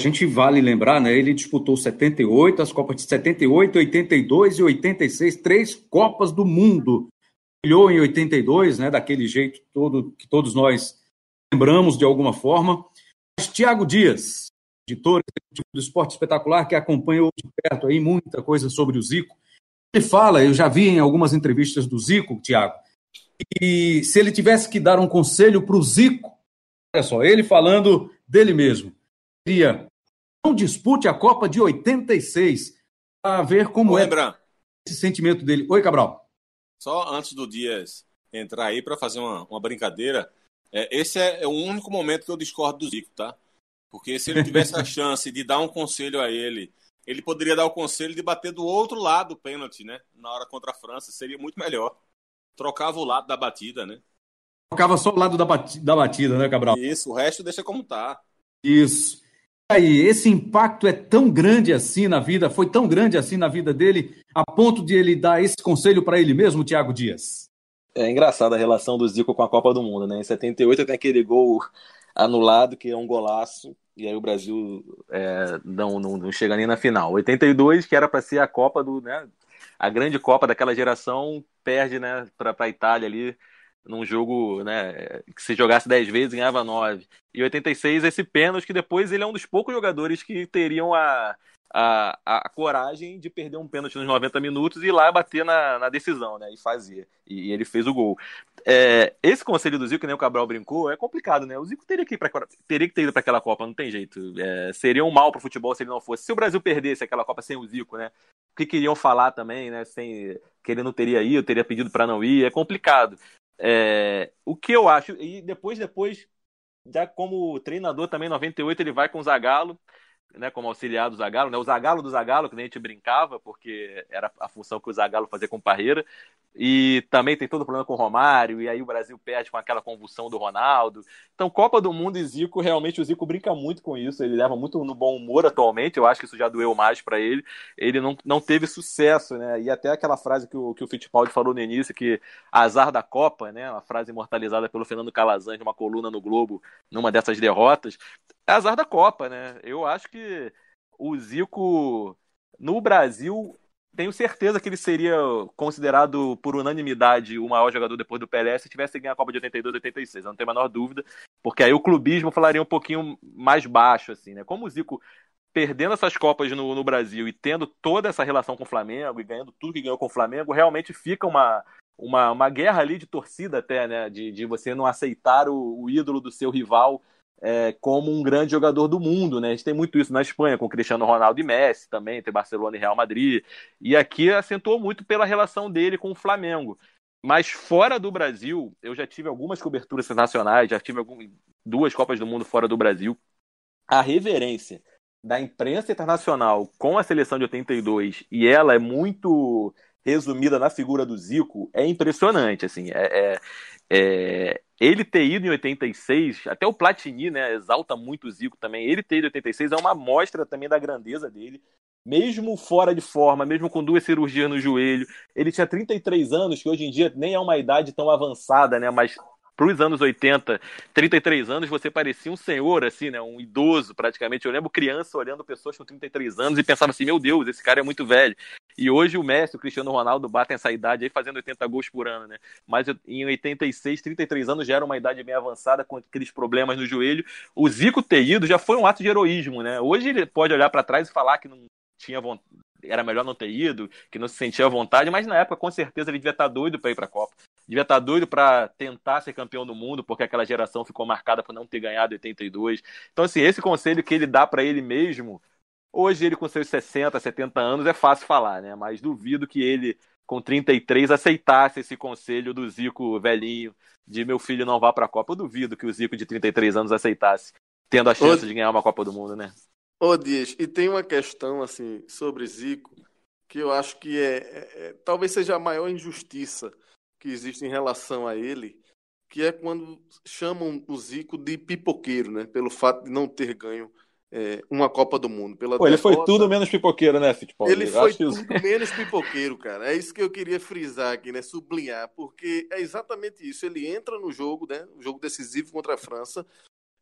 A gente vale lembrar, né? Ele disputou 78, as Copas de 78, 82 e 86, três Copas do Mundo. Brilhou em 82, né? Daquele jeito todo que todos nós lembramos de alguma forma. Tiago Dias, editor do Esporte Espetacular, que acompanhou de perto aí muita coisa sobre o Zico, ele fala, eu já vi em algumas entrevistas do Zico, Tiago, e se ele tivesse que dar um conselho para o Zico, olha só, ele falando dele mesmo, seria não dispute a Copa de 86 para ver como é esse sentimento dele. Oi, Cabral. Só antes do Dias entrar aí para fazer uma, uma brincadeira, é, esse é, é, o único momento que eu discordo do Zico, tá? Porque se ele tivesse a chance de dar um conselho a ele, ele poderia dar o conselho de bater do outro lado o pênalti, né? Na hora contra a França, seria muito melhor. Trocava o lado da batida, né? Trocava só o lado da batida, da batida né, Cabral? Isso, o resto deixa como tá. Isso aí, esse impacto é tão grande assim na vida, foi tão grande assim na vida dele, a ponto de ele dar esse conselho para ele mesmo, Thiago Dias? É engraçada a relação do Zico com a Copa do Mundo, né? Em 78 tem aquele gol anulado, que é um golaço, e aí o Brasil é, não, não, não, chega nem na final. 82, que era para ser a Copa do. Né, a grande Copa daquela geração, perde né, para a Itália ali num jogo né, que se jogasse 10 vezes ganhava 9. E 86 esse pênalti que depois ele é um dos poucos jogadores que teriam a, a, a, coragem de perder um pênalti nos 90 minutos e ir lá bater na, na decisão, né? E fazer. E, e ele fez o gol. É, esse conselho do Zico, que nem o Cabral brincou, é complicado, né? O Zico teria que, ir pra, teria que ter ido para aquela Copa, não tem jeito. É, seria um mal para o futebol se ele não fosse. Se o Brasil perdesse aquela Copa sem o Zico, né? O que queriam falar também, né? Sem, que ele não teria ido, teria pedido para não ir, é complicado. É, o que eu acho, e depois, depois, já como treinador também, 98, ele vai com o Zagallo. Né, como auxiliar do Zagallo, né, o Zagallo do Zagallo, que nem a gente brincava, porque era a função que o Zagallo fazia com o Parreira, e também tem todo o problema com o Romário, e aí o Brasil perde com aquela convulsão do Ronaldo. Então, Copa do Mundo e Zico, realmente o Zico brinca muito com isso, ele leva muito no bom humor atualmente, eu acho que isso já doeu mais para ele. Ele não, não teve sucesso, né? E até aquela frase que o, que o Fittipaldi falou no início, que azar da Copa, né? Uma frase imortalizada pelo Fernando Calazans numa coluna no Globo, numa dessas derrotas, é azar da Copa, né? Eu acho que o Zico no Brasil tenho certeza que ele seria considerado por unanimidade o maior jogador depois do Pelé se tivesse ganho a Copa de 82 e 86. Eu não tenho a menor dúvida, porque aí o clubismo falaria um pouquinho mais baixo, assim, né? Como o Zico perdendo essas Copas no, no Brasil e tendo toda essa relação com o Flamengo e ganhando tudo que ganhou com o Flamengo, realmente fica uma, uma, uma guerra ali de torcida até, né? De, de você não aceitar o, o ídolo do seu rival é, como um grande jogador do mundo, né? A gente tem muito isso na Espanha, com Cristiano Ronaldo e Messi também, entre Barcelona e Real Madrid. E aqui acentuou muito pela relação dele com o Flamengo. Mas fora do Brasil, eu já tive algumas coberturas internacionais, já tive algumas, duas Copas do Mundo fora do Brasil. A reverência da imprensa internacional com a seleção de 82, e ela é muito resumida na figura do Zico, é impressionante. Assim, é, é, é ele ter ido em 86, até o Platini, né, exalta muito o Zico também. Ele ter ido em 86 é uma amostra também da grandeza dele. Mesmo fora de forma, mesmo com duas cirurgias no joelho, ele tinha 33 anos, que hoje em dia nem é uma idade tão avançada, né, mas para os anos 80, 33 anos, você parecia um senhor, assim, né? Um idoso, praticamente. Eu lembro criança olhando pessoas com 33 anos e pensava assim, meu Deus, esse cara é muito velho. E hoje o Messi, o Cristiano Ronaldo batem essa idade aí fazendo 80 gols por ano, né? Mas em 86, 33 anos já era uma idade bem avançada, com aqueles problemas no joelho. O Zico ter ido já foi um ato de heroísmo, né? Hoje ele pode olhar para trás e falar que não tinha vontade, era melhor não ter ido, que não se sentia à vontade, mas na época com certeza ele devia estar doido para ir para a Copa devia estar tá doido para tentar ser campeão do mundo, porque aquela geração ficou marcada por não ter ganhado 82. Então, assim, esse conselho que ele dá para ele mesmo, hoje ele com seus 60, 70 anos é fácil falar, né? Mas duvido que ele com 33 aceitasse esse conselho do Zico velhinho de meu filho não vá para a Copa. Eu duvido que o Zico de 33 anos aceitasse, tendo a chance Ô, de ganhar uma Copa do Mundo, né? Ô Dias, e tem uma questão assim sobre Zico que eu acho que é, é, é talvez seja a maior injustiça que existe em relação a ele, que é quando chamam o Zico de pipoqueiro, né? Pelo fato de não ter ganho é, uma Copa do Mundo. Pela Pô, ele foi tudo menos pipoqueiro, né, Fittipaldi? Ele foi tudo isso. menos pipoqueiro, cara. É isso que eu queria frisar aqui, né? Sublinhar, porque é exatamente isso. Ele entra no jogo, né? O jogo decisivo contra a França.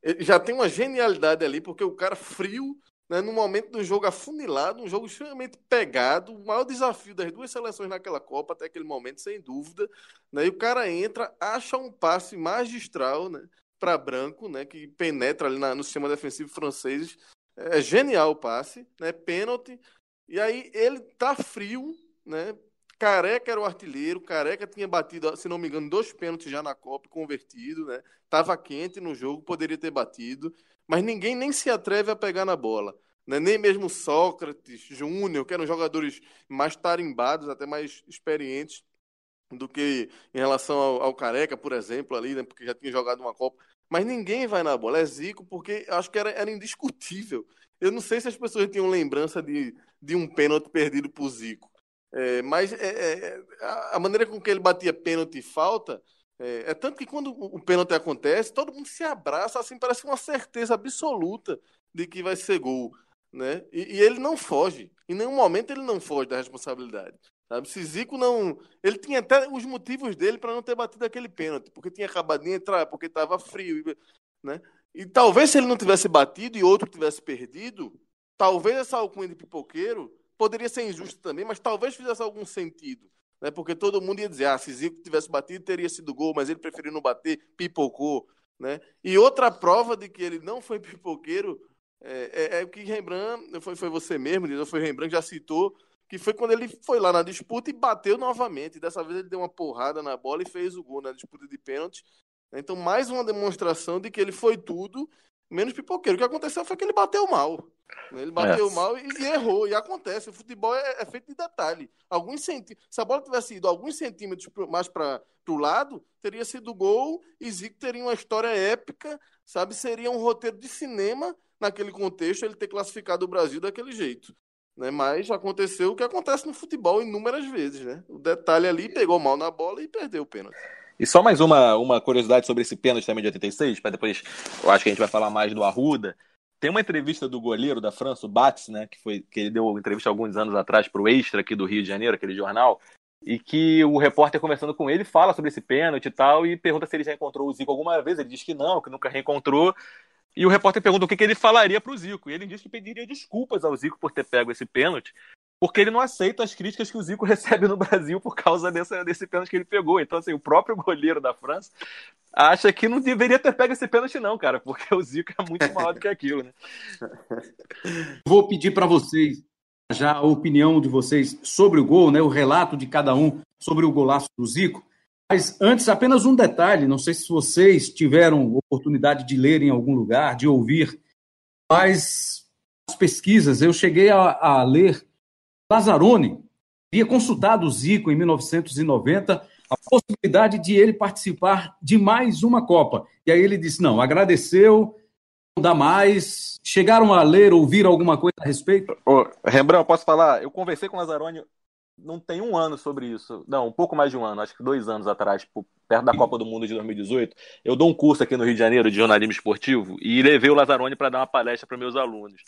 Ele já tem uma genialidade ali, porque o cara frio né, no momento do jogo afunilado, um jogo extremamente pegado, o maior desafio das duas seleções naquela Copa até aquele momento, sem dúvida. Né, e o cara entra, acha um passe magistral né, para Branco, né, que penetra ali na, no sistema defensivo francês. É genial o passe, né, pênalti. E aí ele tá frio, né? Careca era o artilheiro, Careca tinha batido, se não me engano, dois pênaltis já na Copa, convertido, né? Tava quente no jogo, poderia ter batido mas ninguém nem se atreve a pegar na bola. Né? Nem mesmo Sócrates, Júnior, que eram jogadores mais tarimbados, até mais experientes do que em relação ao, ao Careca, por exemplo, ali, né? porque já tinha jogado uma Copa. Mas ninguém vai na bola. É Zico, porque acho que era, era indiscutível. Eu não sei se as pessoas tinham lembrança de, de um pênalti perdido por Zico. É, mas é, é, a maneira com que ele batia pênalti e falta é, é, tanto que quando o pênalti acontece, todo mundo se abraça, assim, parece uma certeza absoluta de que vai ser gol. Né? E, e, ele não foge. Em nenhum momento ele não foge da responsabilidade. Sabe? Se Zico não. Ele tinha até os motivos dele para não ter batido aquele pênalti, porque tinha acabado de entrar, porque estava frio. Né? E talvez se ele não tivesse batido e outro tivesse perdido, talvez essa alcunha de pipoqueiro poderia ser injusta também, mas talvez fizesse algum sentido né? Porque todo mundo ia dizer, ah, se Zico tivesse batido, teria sido gol, mas ele preferiu não bater, pipocou. Né? E outra prova de que ele não foi pipoqueiro é, é, é que Rembrandt, foi, foi você mesmo, foi Rembrandt, já citou, que foi quando ele foi lá na disputa e bateu novamente. Dessa vez ele deu uma porrada na bola e fez o gol na disputa de pênalti. Então, mais uma demonstração de que ele foi tudo menos pipoqueiro. O que aconteceu foi que ele bateu mal. Ele bateu é. mal e, e, errou. E acontece. O futebol é, é feito de detalhe. Alguns centímetros. Se a bola tivesse ido alguns centímetros mais para o lado, teria sido gol e Zico teria uma história épica, sabe? Seria um roteiro de cinema naquele contexto, ele ter classificado o Brasil daquele jeito. Né? Mas aconteceu o que acontece no futebol inúmeras vezes. Né? O detalhe ali pegou mal na bola e perdeu o pênalti. E só mais uma, uma curiosidade sobre esse pênalti também de 86, para depois eu acho que a gente vai falar mais do Arruda. Tem uma entrevista do goleiro da França, o Bax, né, que foi que ele deu entrevista alguns anos atrás para o Extra aqui do Rio de Janeiro, aquele jornal, e que o repórter conversando com ele fala sobre esse pênalti e tal e pergunta se ele já encontrou o Zico alguma vez. Ele diz que não, que nunca reencontrou. E o repórter pergunta o que, que ele falaria para o Zico. E ele diz que pediria desculpas ao Zico por ter pego esse pênalti, porque ele não aceita as críticas que o Zico recebe no Brasil por causa desse, desse pênalti que ele pegou. Então, assim, o próprio goleiro da França acha que não deveria ter pego esse pênalti, não, cara, porque o Zico é muito maior do que aquilo, né? Vou pedir para vocês já a opinião de vocês sobre o gol, né? O relato de cada um sobre o golaço do Zico. Mas antes, apenas um detalhe: não sei se vocês tiveram oportunidade de ler em algum lugar, de ouvir, mas as pesquisas, eu cheguei a, a ler Lazzaroni havia consultado o Zico em 1990 a possibilidade de ele participar de mais uma Copa. E aí ele disse: não, agradeceu, não dá mais. Chegaram a ler, ouvir alguma coisa a respeito? Ô, Rembrandt, posso falar? Eu conversei com o Lazzaroni não tem um ano sobre isso. Não, um pouco mais de um ano, acho que dois anos atrás, perto da Copa do Mundo de 2018. Eu dou um curso aqui no Rio de Janeiro de jornalismo esportivo e levei o Lazzaroni para dar uma palestra para meus alunos.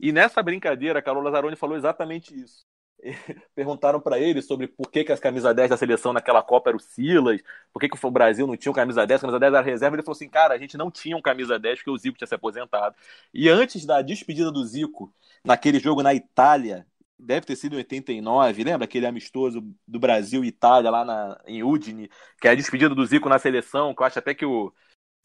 E nessa brincadeira, Carol Lazzaroni falou exatamente isso. Perguntaram para ele sobre por que, que as camisas 10 da seleção naquela Copa eram Silas, por que, que o Brasil não tinha camisa 10, a camisa 10 era reserva. Ele falou assim: cara, a gente não tinha um camisa 10 porque o Zico tinha se aposentado. E antes da despedida do Zico, naquele jogo na Itália, deve ter sido em 89, lembra aquele amistoso do Brasil e Itália lá na, em Udine, que é a despedida do Zico na seleção, que eu acho até que o,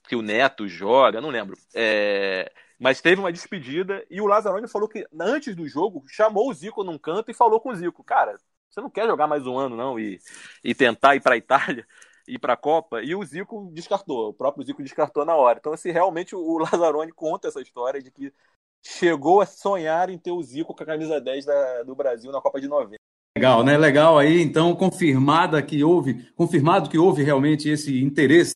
que o Neto joga, não lembro. É, mas teve uma despedida e o Lazzaroni falou que antes do jogo chamou o Zico num canto e falou com o Zico, cara, você não quer jogar mais um ano não e, e tentar ir para a Itália? ir para a Copa, e o Zico descartou, o próprio Zico descartou na hora. Então, assim, realmente o Lazzaroni conta essa história de que chegou a sonhar em ter o Zico com a camisa 10 da, do Brasil na Copa de 90. Legal, né? Legal aí, então, confirmada que houve, confirmado que houve realmente esse interesse.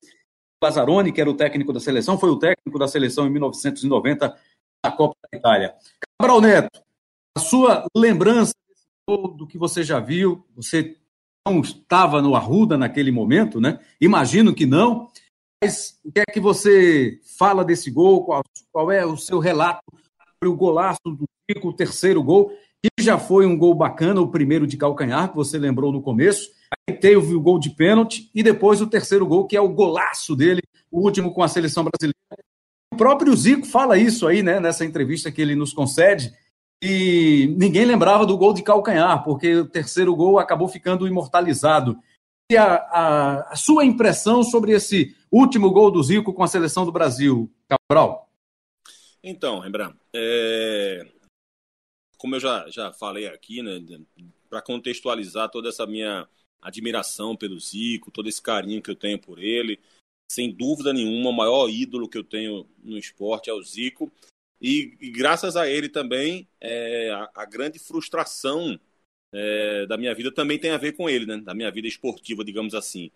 Lazzaroni, que era o técnico da seleção, foi o técnico da seleção em 1990 na Copa da Itália. Cabral Neto, a sua lembrança do que você já viu, você não estava no Arruda naquele momento, né? Imagino que não. Mas o que é que você fala desse gol? Qual, qual é o seu relato o golaço do Zico, o terceiro gol, que já foi um gol bacana, o primeiro de calcanhar, que você lembrou no começo. Aí teve o gol de pênalti e depois o terceiro gol, que é o golaço dele, o último com a seleção brasileira. O próprio Zico fala isso aí, né, nessa entrevista que ele nos concede, e ninguém lembrava do gol de calcanhar, porque o terceiro gol acabou ficando imortalizado. E a, a, a sua impressão sobre esse último gol do Zico com a seleção do Brasil, Cabral? Então, Rembrandt, é... como eu já, já falei aqui, né, para contextualizar toda essa minha admiração pelo Zico, todo esse carinho que eu tenho por ele, sem dúvida nenhuma, o maior ídolo que eu tenho no esporte é o Zico. E, e graças a ele também, é, a, a, grande frustração é, da minha vida também tem a ver com ele, né? da minha vida esportiva, digamos assim.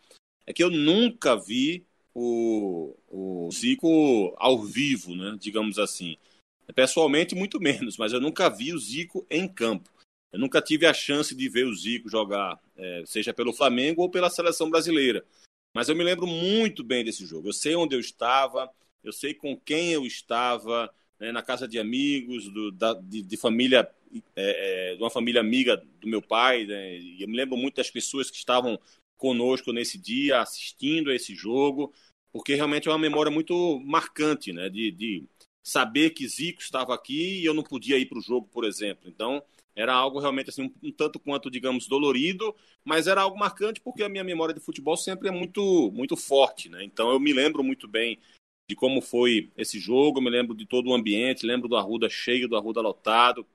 É que eu nunca vi o, o Zico ao vivo, né, digamos assim. Pessoalmente, muito menos, mas eu nunca vi o Zico em campo. Eu nunca tive a chance de ver o Zico jogar, é, seja pelo Flamengo ou pela seleção brasileira. Mas eu me lembro muito bem desse jogo. Eu sei onde eu estava, eu sei com quem eu estava, né, na casa de amigos, do, da, de, de, família, é, é, de uma família amiga do meu pai. Né, e eu me lembro muito das pessoas que estavam conosco nesse dia, assistindo a esse jogo, porque realmente é uma memória muito marcante, né? De, de saber que Zico estava aqui e eu não podia ir para o jogo, por exemplo. Então, era algo realmente assim, um, um, tanto quanto, digamos, dolorido, mas era algo marcante porque a minha memória de futebol sempre é muito, muito forte, né? Então, eu me lembro muito bem de como foi esse jogo, me lembro de todo o ambiente, lembro do Arruda cheio, do Arruda lotado,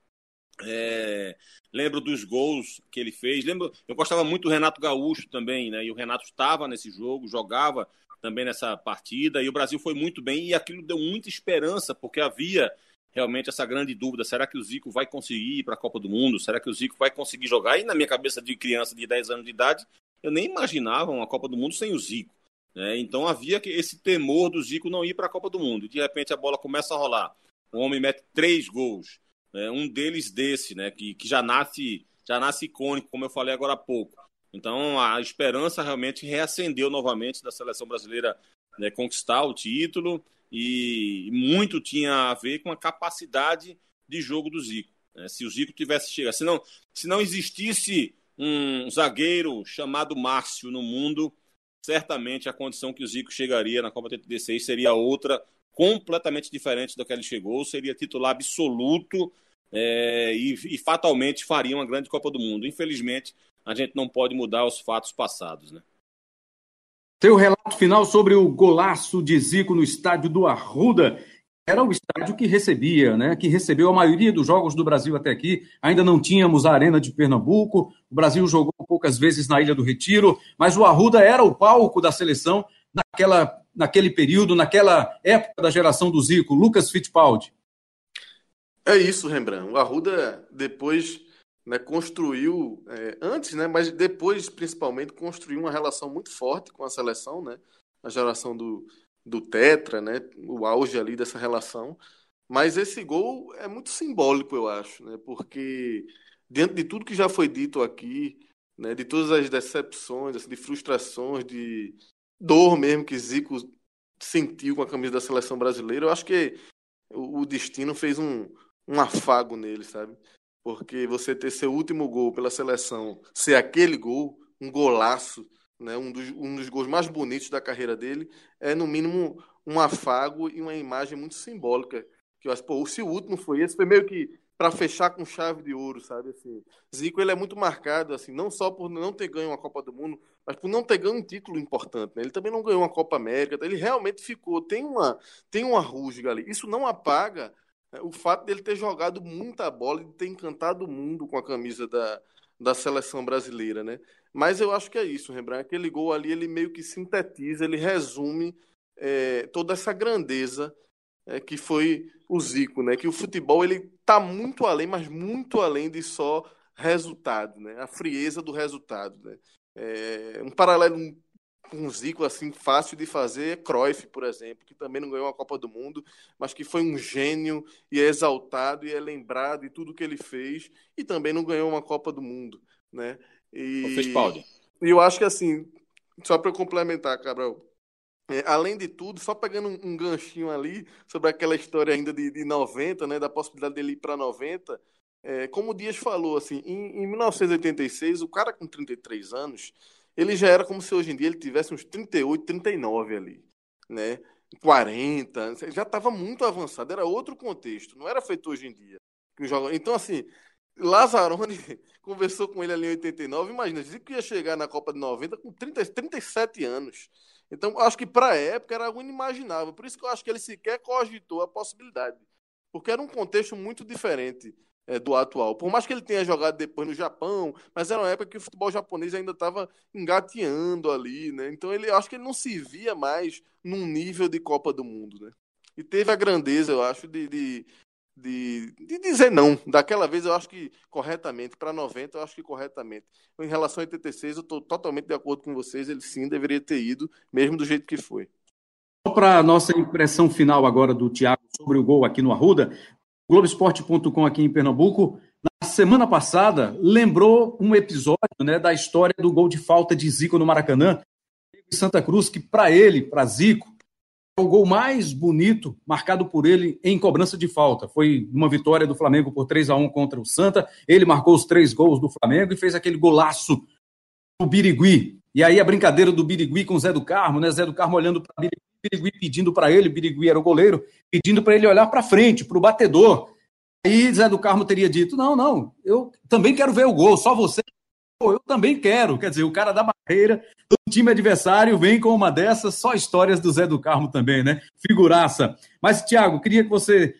é, lembro dos gols que ele fez. Lembro, eu gostava muito do Renato Gaúcho também, né? E o Renato estava nesse jogo, jogava também nessa partida e o Brasil foi muito bem e aquilo deu muita esperança porque havia realmente essa grande dúvida: será que o Zico vai conseguir ir para a Copa do Mundo? Será que o Zico vai conseguir jogar? E na minha cabeça de criança de 10 anos de idade, eu nem imaginava uma Copa do Mundo sem o Zico. Né? Então havia esse temor do Zico não ir para a Copa do Mundo. E de repente a bola começa a rolar o homem mete três gols. Né? Um deles desse, né? Que, que já nasce já nasce icônico, como eu falei agora há pouco. Então a esperança realmente reacendeu novamente da seleção brasileira né, conquistar o título e muito tinha a ver com a capacidade de jogo do Zico. Né? Se o Zico tivesse chegado, se não, se não existisse um zagueiro chamado Márcio no mundo, certamente a condição que o Zico chegaria na Copa 86 seria outra, completamente diferente da que ele chegou, seria titular absoluto é, e, e, fatalmente faria uma grande Copa do Mundo. Infelizmente, a gente não pode mudar os fatos passados, né? Seu relato final sobre o golaço de Zico no estádio do Arruda. Era o estádio que recebia, né? Que recebeu a maioria dos jogos do Brasil até aqui. Ainda não tínhamos a Arena de Pernambuco. O Brasil jogou poucas vezes na Ilha do Retiro, mas o Arruda era o palco da seleção naquela, naquele período, naquela época da geração do Zico. Lucas Fittipaldi. É isso, Rembrandt. O Arruda depois né, construiu, é, antes, né, mas depois, principalmente, construiu uma relação muito forte com a seleção, né, a geração do, do Tetra, né, o auge ali dessa relação. Mas esse gol é muito simbólico, eu acho, né, porque diante de tudo que já foi dito aqui, né, de todas as decepções, assim, de frustrações, de dor mesmo que Zico sentiu com a camisa da seleção brasileira, eu acho que o, o destino fez um, um afago nele, sabe? Porque você ter seu último gol pela seleção ser aquele gol, um golaço, né, um, dos, um dos gols mais bonitos da carreira dele, é no mínimo um afago e uma imagem muito simbólica. Que eu acho, pô, se o último foi esse, foi meio que para fechar com chave de ouro, sabe? Assim, Zico ele é muito marcado, assim, não só por não ter ganho uma Copa do Mundo, mas por não ter ganho um título importante. Né? Ele também não ganhou uma Copa América, ele realmente ficou, tem uma, tem uma rusga ali. Isso não apaga o fato dele ter jogado muita bola e ter encantado o mundo com a camisa da, da seleção brasileira, né? Mas eu acho que é isso, Rembrandt. Aquele gol ali, ele meio que sintetiza, ele resume é, toda essa grandeza é, que foi o Zico, né? Que o futebol ele tá muito além, mas muito além de só resultado, né? A frieza do resultado, né? É, um paralelo um Zico assim fácil de fazer é Cruyff, por exemplo, que também não ganhou a Copa do Mundo, mas que foi um gênio e é exaltado e é lembrado de tudo que ele fez e também não ganhou uma Copa do Mundo, né? E E eu acho que assim, só para complementar, Cabral, é, além de tudo, só pegando um, um, ganchinho ali sobre aquela história ainda de, de 90, né, da possibilidade dele ir para 90, é, como o Dias falou, assim, em, em 1986, o cara com 33 anos ele já era como se hoje em dia ele tivesse uns 38, 39 ali, né? 40, já estava muito avançado, era outro contexto, não era feito hoje em dia. Então, assim, Lazzaroni conversou com ele ali em 89, imagina, dizia que ia chegar na Copa de 90 com 30, 37 anos. Então, acho que para a época era algo inimaginável, por isso que eu acho que ele sequer cogitou a possibilidade, porque era um contexto muito diferente é, do atual. Por mais que ele tenha jogado depois no Japão, mas era uma época que o futebol japonês ainda estava engateando ali, né? Então ele acho que ele não se via mais num nível de Copa do Mundo, né? E teve a grandeza, eu acho, de, de, de, de dizer não. Daquela vez eu acho que corretamente, para 90 eu acho que corretamente. Em relação a 86, eu estou totalmente de acordo com vocês, ele sim deveria ter ido, mesmo do jeito que foi. Para a nossa impressão final agora do Thiago sobre o gol aqui no Arruda, Globoesporte.com aqui em Pernambuco, na semana passada, lembrou um episódio né, da história do gol de falta de Zico no Maracanã, em Santa Cruz, que para ele, para Zico, é o gol mais bonito marcado por ele em cobrança de falta. Foi uma vitória do Flamengo por 3 a 1 contra o Santa. Ele marcou os três gols do Flamengo e fez aquele golaço do Birigui. E aí a brincadeira do Birigui com o Zé do Carmo, né? Zé do Carmo olhando para Birigui Birigui pedindo para ele, Birigui era o goleiro, pedindo para ele olhar para frente, para o batedor. Aí Zé do Carmo teria dito: não, não, eu também quero ver o gol, só você. Eu também quero. Quer dizer, o cara da barreira do time adversário vem com uma dessas, só histórias do Zé do Carmo também, né? Figuraça. Mas, Tiago, queria que você,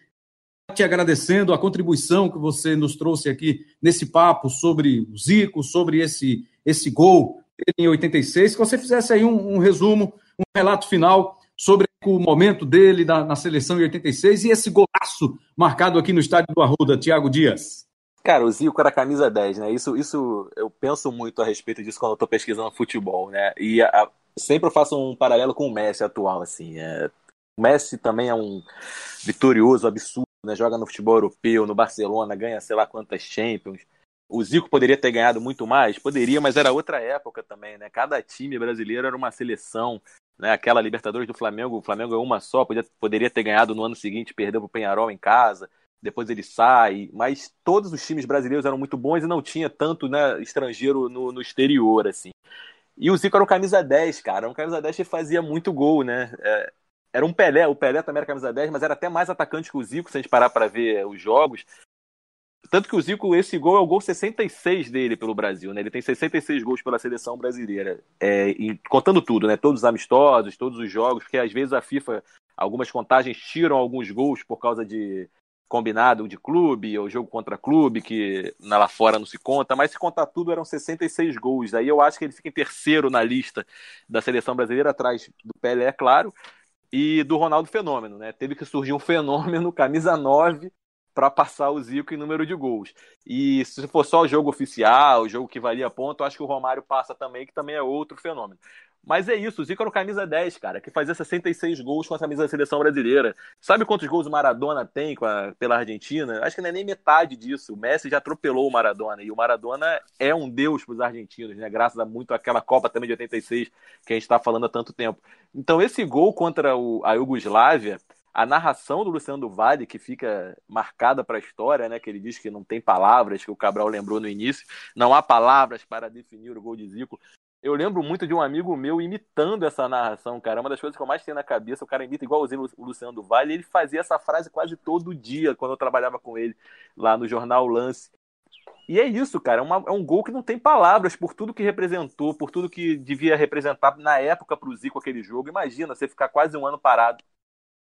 te agradecendo a contribuição que você nos trouxe aqui nesse papo sobre o Zico, sobre esse, esse gol em 86, que você fizesse aí um, um resumo, um relato final sobre o momento dele na, na seleção em 86 e esse golaço marcado aqui no estádio do Arruda, Thiago Dias. Cara, o Zico era camisa 10, né? Isso, isso eu penso muito a respeito disso quando eu tô pesquisando futebol, né? E a, a, sempre eu faço um paralelo com o Messi atual, assim. É, o Messi também é um vitorioso, absurdo, né? joga no futebol europeu, no Barcelona, ganha sei lá quantas Champions. O Zico poderia ter ganhado muito mais? Poderia, mas era outra época também, né? Cada time brasileiro era uma seleção, né? Aquela Libertadores do Flamengo, o Flamengo é uma só, podia, poderia ter ganhado no ano seguinte, perdeu pro Penharol em casa, depois ele sai, mas todos os times brasileiros eram muito bons e não tinha tanto né, estrangeiro no, no exterior, assim. E o Zico era um camisa 10, cara, um camisa 10 que fazia muito gol, né? É, era um Pelé, o Pelé também era camisa 10, mas era até mais atacante que o Zico, se a gente parar para ver os jogos. Tanto que o Zico, esse gol é o gol 66 dele pelo Brasil, né? Ele tem 66 gols pela seleção brasileira. É, contando tudo, né? Todos os amistosos, todos os jogos, porque às vezes a FIFA, algumas contagens tiram alguns gols por causa de combinado de clube, ou jogo contra clube, que lá fora não se conta, mas se contar tudo eram 66 gols. Aí eu acho que ele fica em terceiro na lista da seleção brasileira, atrás do Pelé, é claro, e do Ronaldo Fenômeno, né? Teve que surgir um fenômeno, camisa 9, para passar o Zico em número de gols. E se for só o jogo oficial, o jogo que valia ponto, acho que o Romário passa também, que também é outro fenômeno. Mas é isso, o Zico era o camisa 10, cara, que fazia 66 gols com a camisa da seleção brasileira. Sabe quantos gols o Maradona tem a, pela Argentina? Acho que não é nem metade disso. O Messi já atropelou o Maradona. E o Maradona é um deus para os argentinos, né? Graças a muito àquela Copa também de 86 que a gente está falando há tanto tempo. Então, esse gol contra o, a Iugoslávia a narração do Luciano do Vale, que fica marcada para a história, né? Que ele diz que não tem palavras, que o Cabral lembrou no início, não há palavras para definir o gol de Zico. Eu lembro muito de um amigo meu imitando essa narração, cara. Uma das coisas que eu mais tenho na cabeça, o cara imita igualzinho o Luciano do Vale, ele fazia essa frase quase todo dia quando eu trabalhava com ele lá no jornal Lance. E é isso, cara. É, uma, é, um gol que não tem palavras por tudo que representou, por tudo que devia representar na época para o Zico aquele jogo. Imagina você ficar quase um ano parado,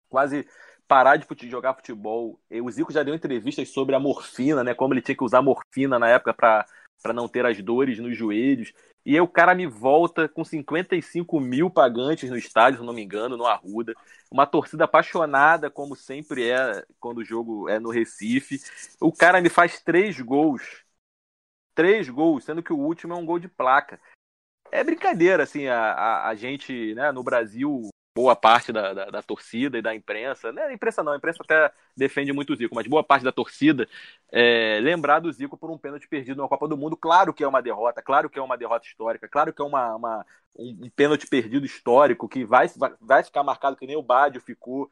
quase parar de jogar futebol. O Zico já deu entrevistas sobre a morfina, né? Como ele tinha que usar morfina na época para não ter as dores nos joelhos. E aí o cara me volta com 55 mil pagantes no estádio, se não me engano, no Arruda. Uma torcida apaixonada, como sempre é quando o jogo é no Recife. O cara me faz três gols. Três gols, sendo que o último é um gol de placa. É brincadeira, assim, a, a, a gente, né, no Brasil, boa parte da, da, da, torcida e da imprensa, né? Imprensa não, a imprensa até defende muito o Zico, mas boa parte da torcida é, lembrar do Zico por um pênalti perdido na Copa do Mundo. Claro que é uma derrota, claro que é uma derrota histórica, claro que é uma, uma um, um, pênalti perdido histórico que vai, vai, vai ficar marcado que nem o Bádio ficou.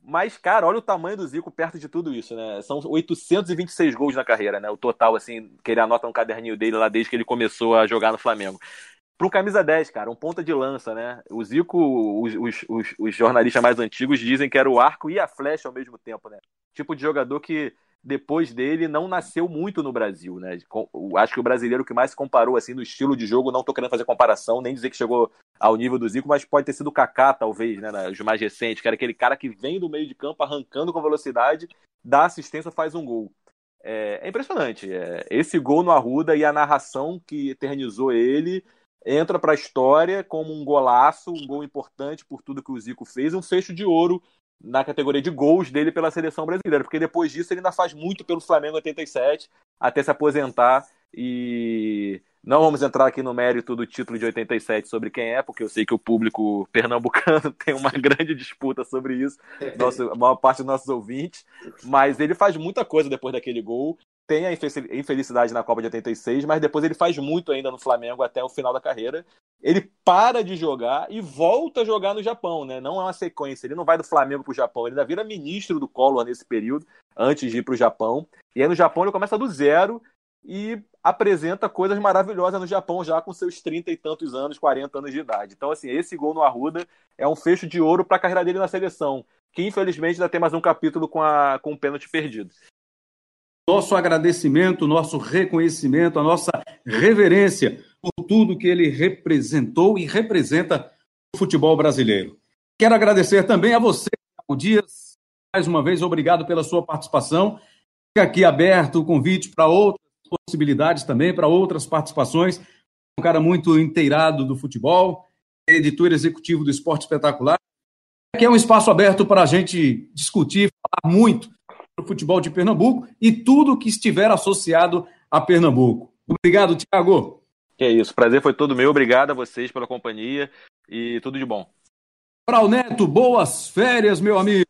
Mas, cara, olha o tamanho do Zico perto de tudo isso, né? São 826 gols na carreira, né? O total, assim, que ele anota no caderninho dele lá desde que ele começou a jogar no Flamengo para um camisa 10, cara, um ponta de lança, né? O Zico, os, os, os, os, jornalistas mais antigos dizem que era o arco e a flecha ao mesmo tempo, né? Tipo de jogador que depois dele não nasceu muito no Brasil, né? Acho que o brasileiro que mais se comparou assim no estilo de jogo, não tô querendo fazer comparação, nem dizer que chegou ao nível do Zico, mas pode ter sido o Kaká, talvez, né? Os mais recentes, que era aquele cara que vem do meio de campo arrancando com velocidade, dá assistência, faz um gol. É, é impressionante. É, esse gol no Arruda e a narração que eternizou ele entra para a história como um golaço, um gol importante por tudo que o Zico fez, um fecho de ouro na categoria de gols dele pela seleção brasileira, porque depois disso ele ainda faz muito pelo Flamengo 87 até se aposentar e não vamos entrar aqui no mérito do título de 87 sobre quem é, porque eu sei que o público pernambucano tem uma grande disputa sobre isso, nosso, a maior parte dos nossos ouvintes, mas ele faz muita coisa depois daquele gol tem a infelicidade na Copa de 86, mas depois ele faz muito ainda no Flamengo até o final da carreira. Ele para de jogar e volta a jogar no Japão, né? Não é uma sequência. Ele não vai do Flamengo para o Japão, ele ainda vira ministro do Collor nesse período, antes de ir para o Japão. E aí no Japão ele começa do zero e apresenta coisas maravilhosas no Japão já com seus 30 e tantos anos, 40 anos de idade. Então, assim, esse gol no Arruda é um fecho de ouro para a carreira dele na seleção, que infelizmente ainda tem mais um capítulo com, a, com o pênalti perdido nosso agradecimento, nosso reconhecimento, a nossa reverência por tudo que ele representou e representa o futebol brasileiro. Quero agradecer também a você, Thiago Dias. Mais uma vez, obrigado pela sua participação. Fica aqui aberto o convite para outras possibilidades também, para outras participações. Um cara muito inteirado do futebol, editor executivo do Esporte Espetacular. Aqui é um espaço aberto para a gente discutir, falar muito o futebol de Pernambuco e tudo que estiver associado a Pernambuco. Obrigado, Tiago. Que é isso, prazer foi todo meu. Obrigado a vocês pela companhia e tudo de bom. Frau Neto, boas férias, meu amigo.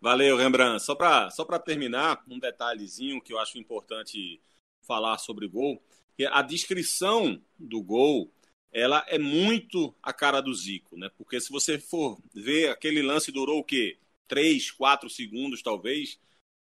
Valeu, Rembrandt. Só para só terminar, um detalhezinho que eu acho importante falar sobre gol, que a descrição do gol ela é muito a cara do Zico, né? Porque se você for ver, aquele lance durou o quê? Três, quatro segundos, talvez.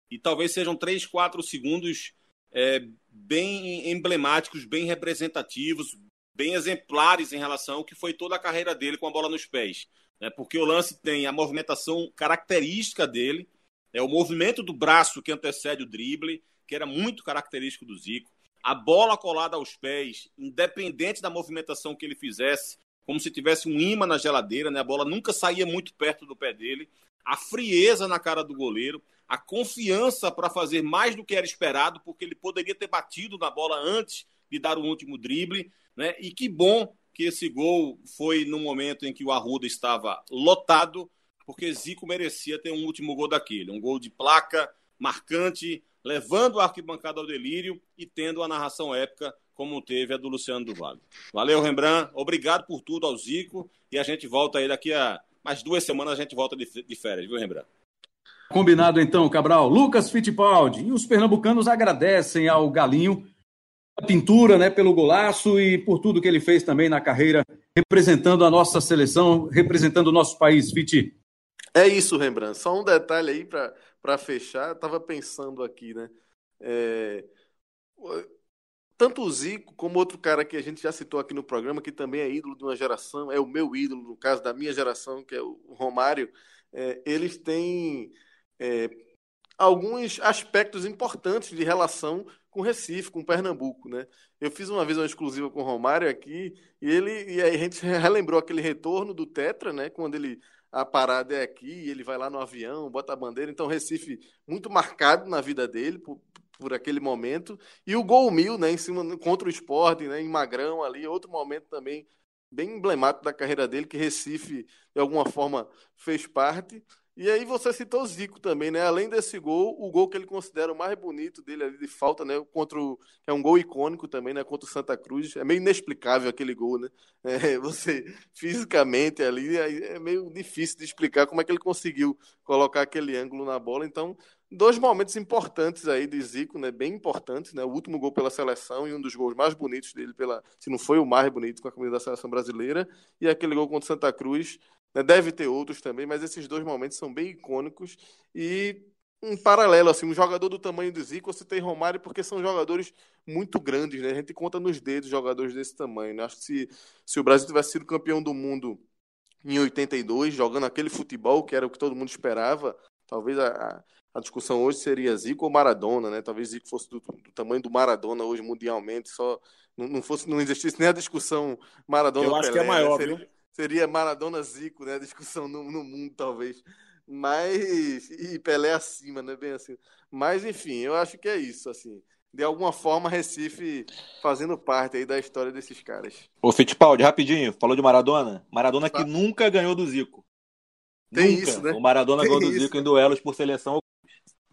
E talvez sejam três, quatro segundos é, bem emblemáticos, bem representativos, bem exemplares em relação ao que foi toda a carreira dele com a bola nos pés. Né? Porque o lance tem a movimentação característica dele, é o movimento do braço que antecede o drible, que era muito característico do Zico a bola colada aos pés, independente da movimentação que ele fizesse, como se tivesse um imã na geladeira, né? A bola nunca saía muito perto do pé dele. A frieza na cara do goleiro, a confiança para fazer mais do que era esperado, porque ele poderia ter batido na bola antes de dar o último drible, né? E que bom que esse gol foi no momento em que o Arruda estava lotado, porque Zico merecia ter um último gol daquele, um gol de placa marcante, levando a arquibancada ao delírio e tendo a narração épica como teve a do Luciano do Vale. Valeu, Rembrandt. Obrigado por tudo ao Zico. E a gente volta aí daqui a mais duas semanas, a gente volta de, de férias, viu, Rembrandt? Combinado então, Cabral. Lucas Fittipaldi. E os pernambucanos agradecem ao Galinho a pintura, né, pelo golaço e por tudo que ele fez também na carreira, representando a nossa seleção, representando o nosso país, Fitti. É isso, Rembrandt. Só um detalhe aí para para fechar, eu estava pensando aqui, né? É, tanto o Zico como outro cara que a gente já citou aqui no programa, que também é ídolo de uma geração, é o meu ídolo, no caso da minha geração, que é o Romário, é, eles têm é, alguns aspectos importantes de relação com Recife, com Pernambuco, né? Eu fiz uma vez uma exclusiva com o Romário aqui e ele e aí a gente relembrou aquele retorno do Tetra, né? Quando ele a parada é aqui, ele vai lá no avião, bota a bandeira. Então, Recife muito marcado na vida dele por, por aquele momento. E o gol mil, né, em cima contra o esporte, né, em Magrão ali, outro momento também bem emblemático da carreira dele, que Recife, de alguma forma, fez parte. E aí você citou Zico também, né? Além desse gol, o gol que ele considera o mais bonito dele ali de falta, né? Contra o, é um gol icônico também, né? Contra o Santa Cruz. É meio inexplicável aquele gol, né? É, você fisicamente ali é meio difícil de explicar como é que ele conseguiu colocar aquele ângulo na bola. Então, dois momentos importantes aí de Zico, né? Bem importantes, né? O último gol pela seleção e um dos gols mais bonitos dele pela, se não foi o mais bonito com a camisa da seleção brasileira, e aquele gol contra Santa Cruz né? Deve ter outros também, mas esses dois momentos são bem icônicos. E um paralelo, assim, um jogador do tamanho do Zico, você tem Romário, porque são jogadores muito grandes, né? A gente conta nos dedos jogadores desse tamanho. Né? Acho que se, se o Brasil tivesse sido campeão do mundo em 82, jogando aquele futebol que era o que todo mundo esperava, talvez a, a discussão hoje seria Zico ou Maradona, né? Talvez Zico fosse do, do tamanho do Maradona hoje mundialmente, só não, não, fosse não existisse nem a discussão Maradona. Eu acho Pelé, que é maior, né? seria, viu? seria Maradona Zico, né? A discussão no, no, mundo, talvez. Mas. E Pelé acima, né? Bem assim. Mas, enfim, eu acho que é isso, assim. De alguma forma, Recife fazendo parte aí da história desses caras. Ô, Fittipaldi, rapidinho, falou de Maradona. Maradona que nunca ganhou do Zico. Tem nunca. isso, né? O Maradona Tem ganhou do Zico em duelos por seleção.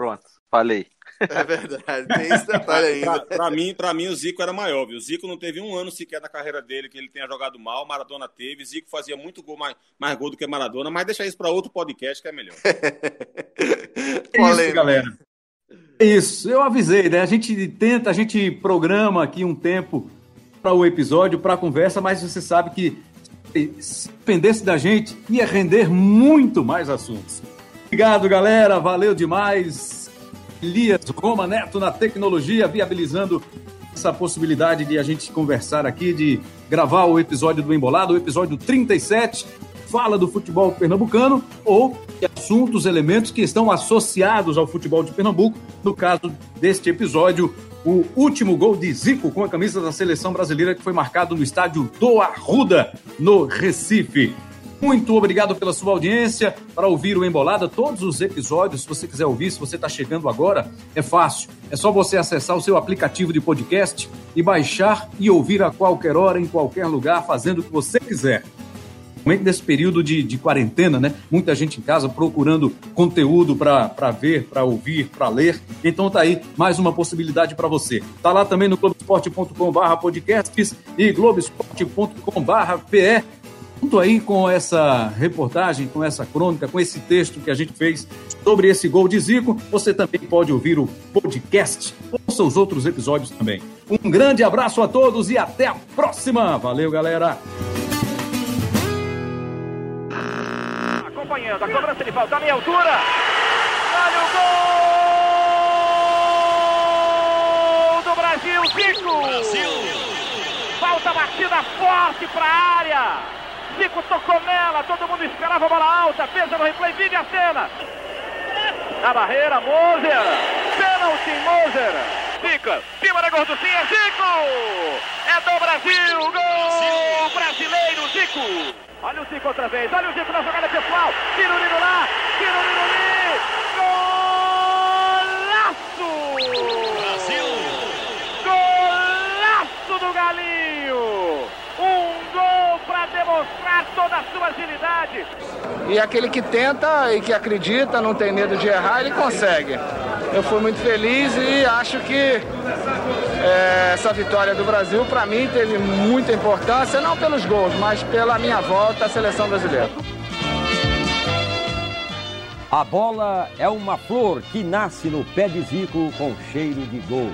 Pronto, falei. É verdade, tem esse detalhe ainda. pra, pra, mim, pra mim, o Zico era maior, viu? O Zico não teve um ano sequer na carreira dele que ele tenha jogado mal, Maradona teve. Zico fazia muito gol, mais, mais gol do que Maradona, mas deixa isso para outro podcast que é melhor. é isso, galera. É isso, eu avisei, né? A gente tenta, a gente programa aqui um tempo para o episódio, para a conversa, mas você sabe que se dependesse da gente, ia render muito mais assuntos. Obrigado, galera. Valeu demais. Elias Roma Neto na tecnologia, viabilizando essa possibilidade de a gente conversar aqui, de gravar o episódio do Embolado, o episódio 37, fala do futebol pernambucano ou assuntos, elementos que estão associados ao futebol de Pernambuco. No caso deste episódio, o último gol de Zico com a camisa da seleção brasileira que foi marcado no estádio do Arruda, no Recife. Muito obrigado pela sua audiência. Para ouvir o Embolada, todos os episódios, se você quiser ouvir, se você está chegando agora, é fácil. É só você acessar o seu aplicativo de podcast e baixar e ouvir a qualquer hora, em qualquer lugar, fazendo o que você quiser. Momento desse período de, de quarentena, né? Muita gente em casa procurando conteúdo para ver, para ouvir, para ler. Então tá aí mais uma possibilidade para você. Tá lá também no globesport.com/podcasts e globesport.com/pe junto aí com essa reportagem, com essa crônica, com esse texto que a gente fez sobre esse gol de Zico, você também pode ouvir o podcast. Ouça os outros episódios também. Um grande abraço a todos e até a próxima. Valeu, galera. Acompanhando a cobrança de falta, meia altura. Olha o gol do Brasil, Zico. Brasil. Falta batida forte para a área. Zico tocou nela, todo mundo esperava a bola alta, pesa no replay, vive a cena. Na barreira, Moser. Pênalti, Moser. Fica, cima da gorducinha, Zico! É do Brasil, gol brasileiro, Zico! Olha o Zico outra vez, olha o Zico na jogada pessoal, tira o lá, tira o ali, golaço! Brasil! Golaço do Galinho! Um gol para demonstrar toda a sua agilidade. E aquele que tenta e que acredita, não tem medo de errar, ele consegue. Eu fui muito feliz e acho que é, essa vitória do Brasil, para mim, teve muita importância, não pelos gols, mas pela minha volta à seleção brasileira. A bola é uma flor que nasce no pé de Zico com cheiro de gol.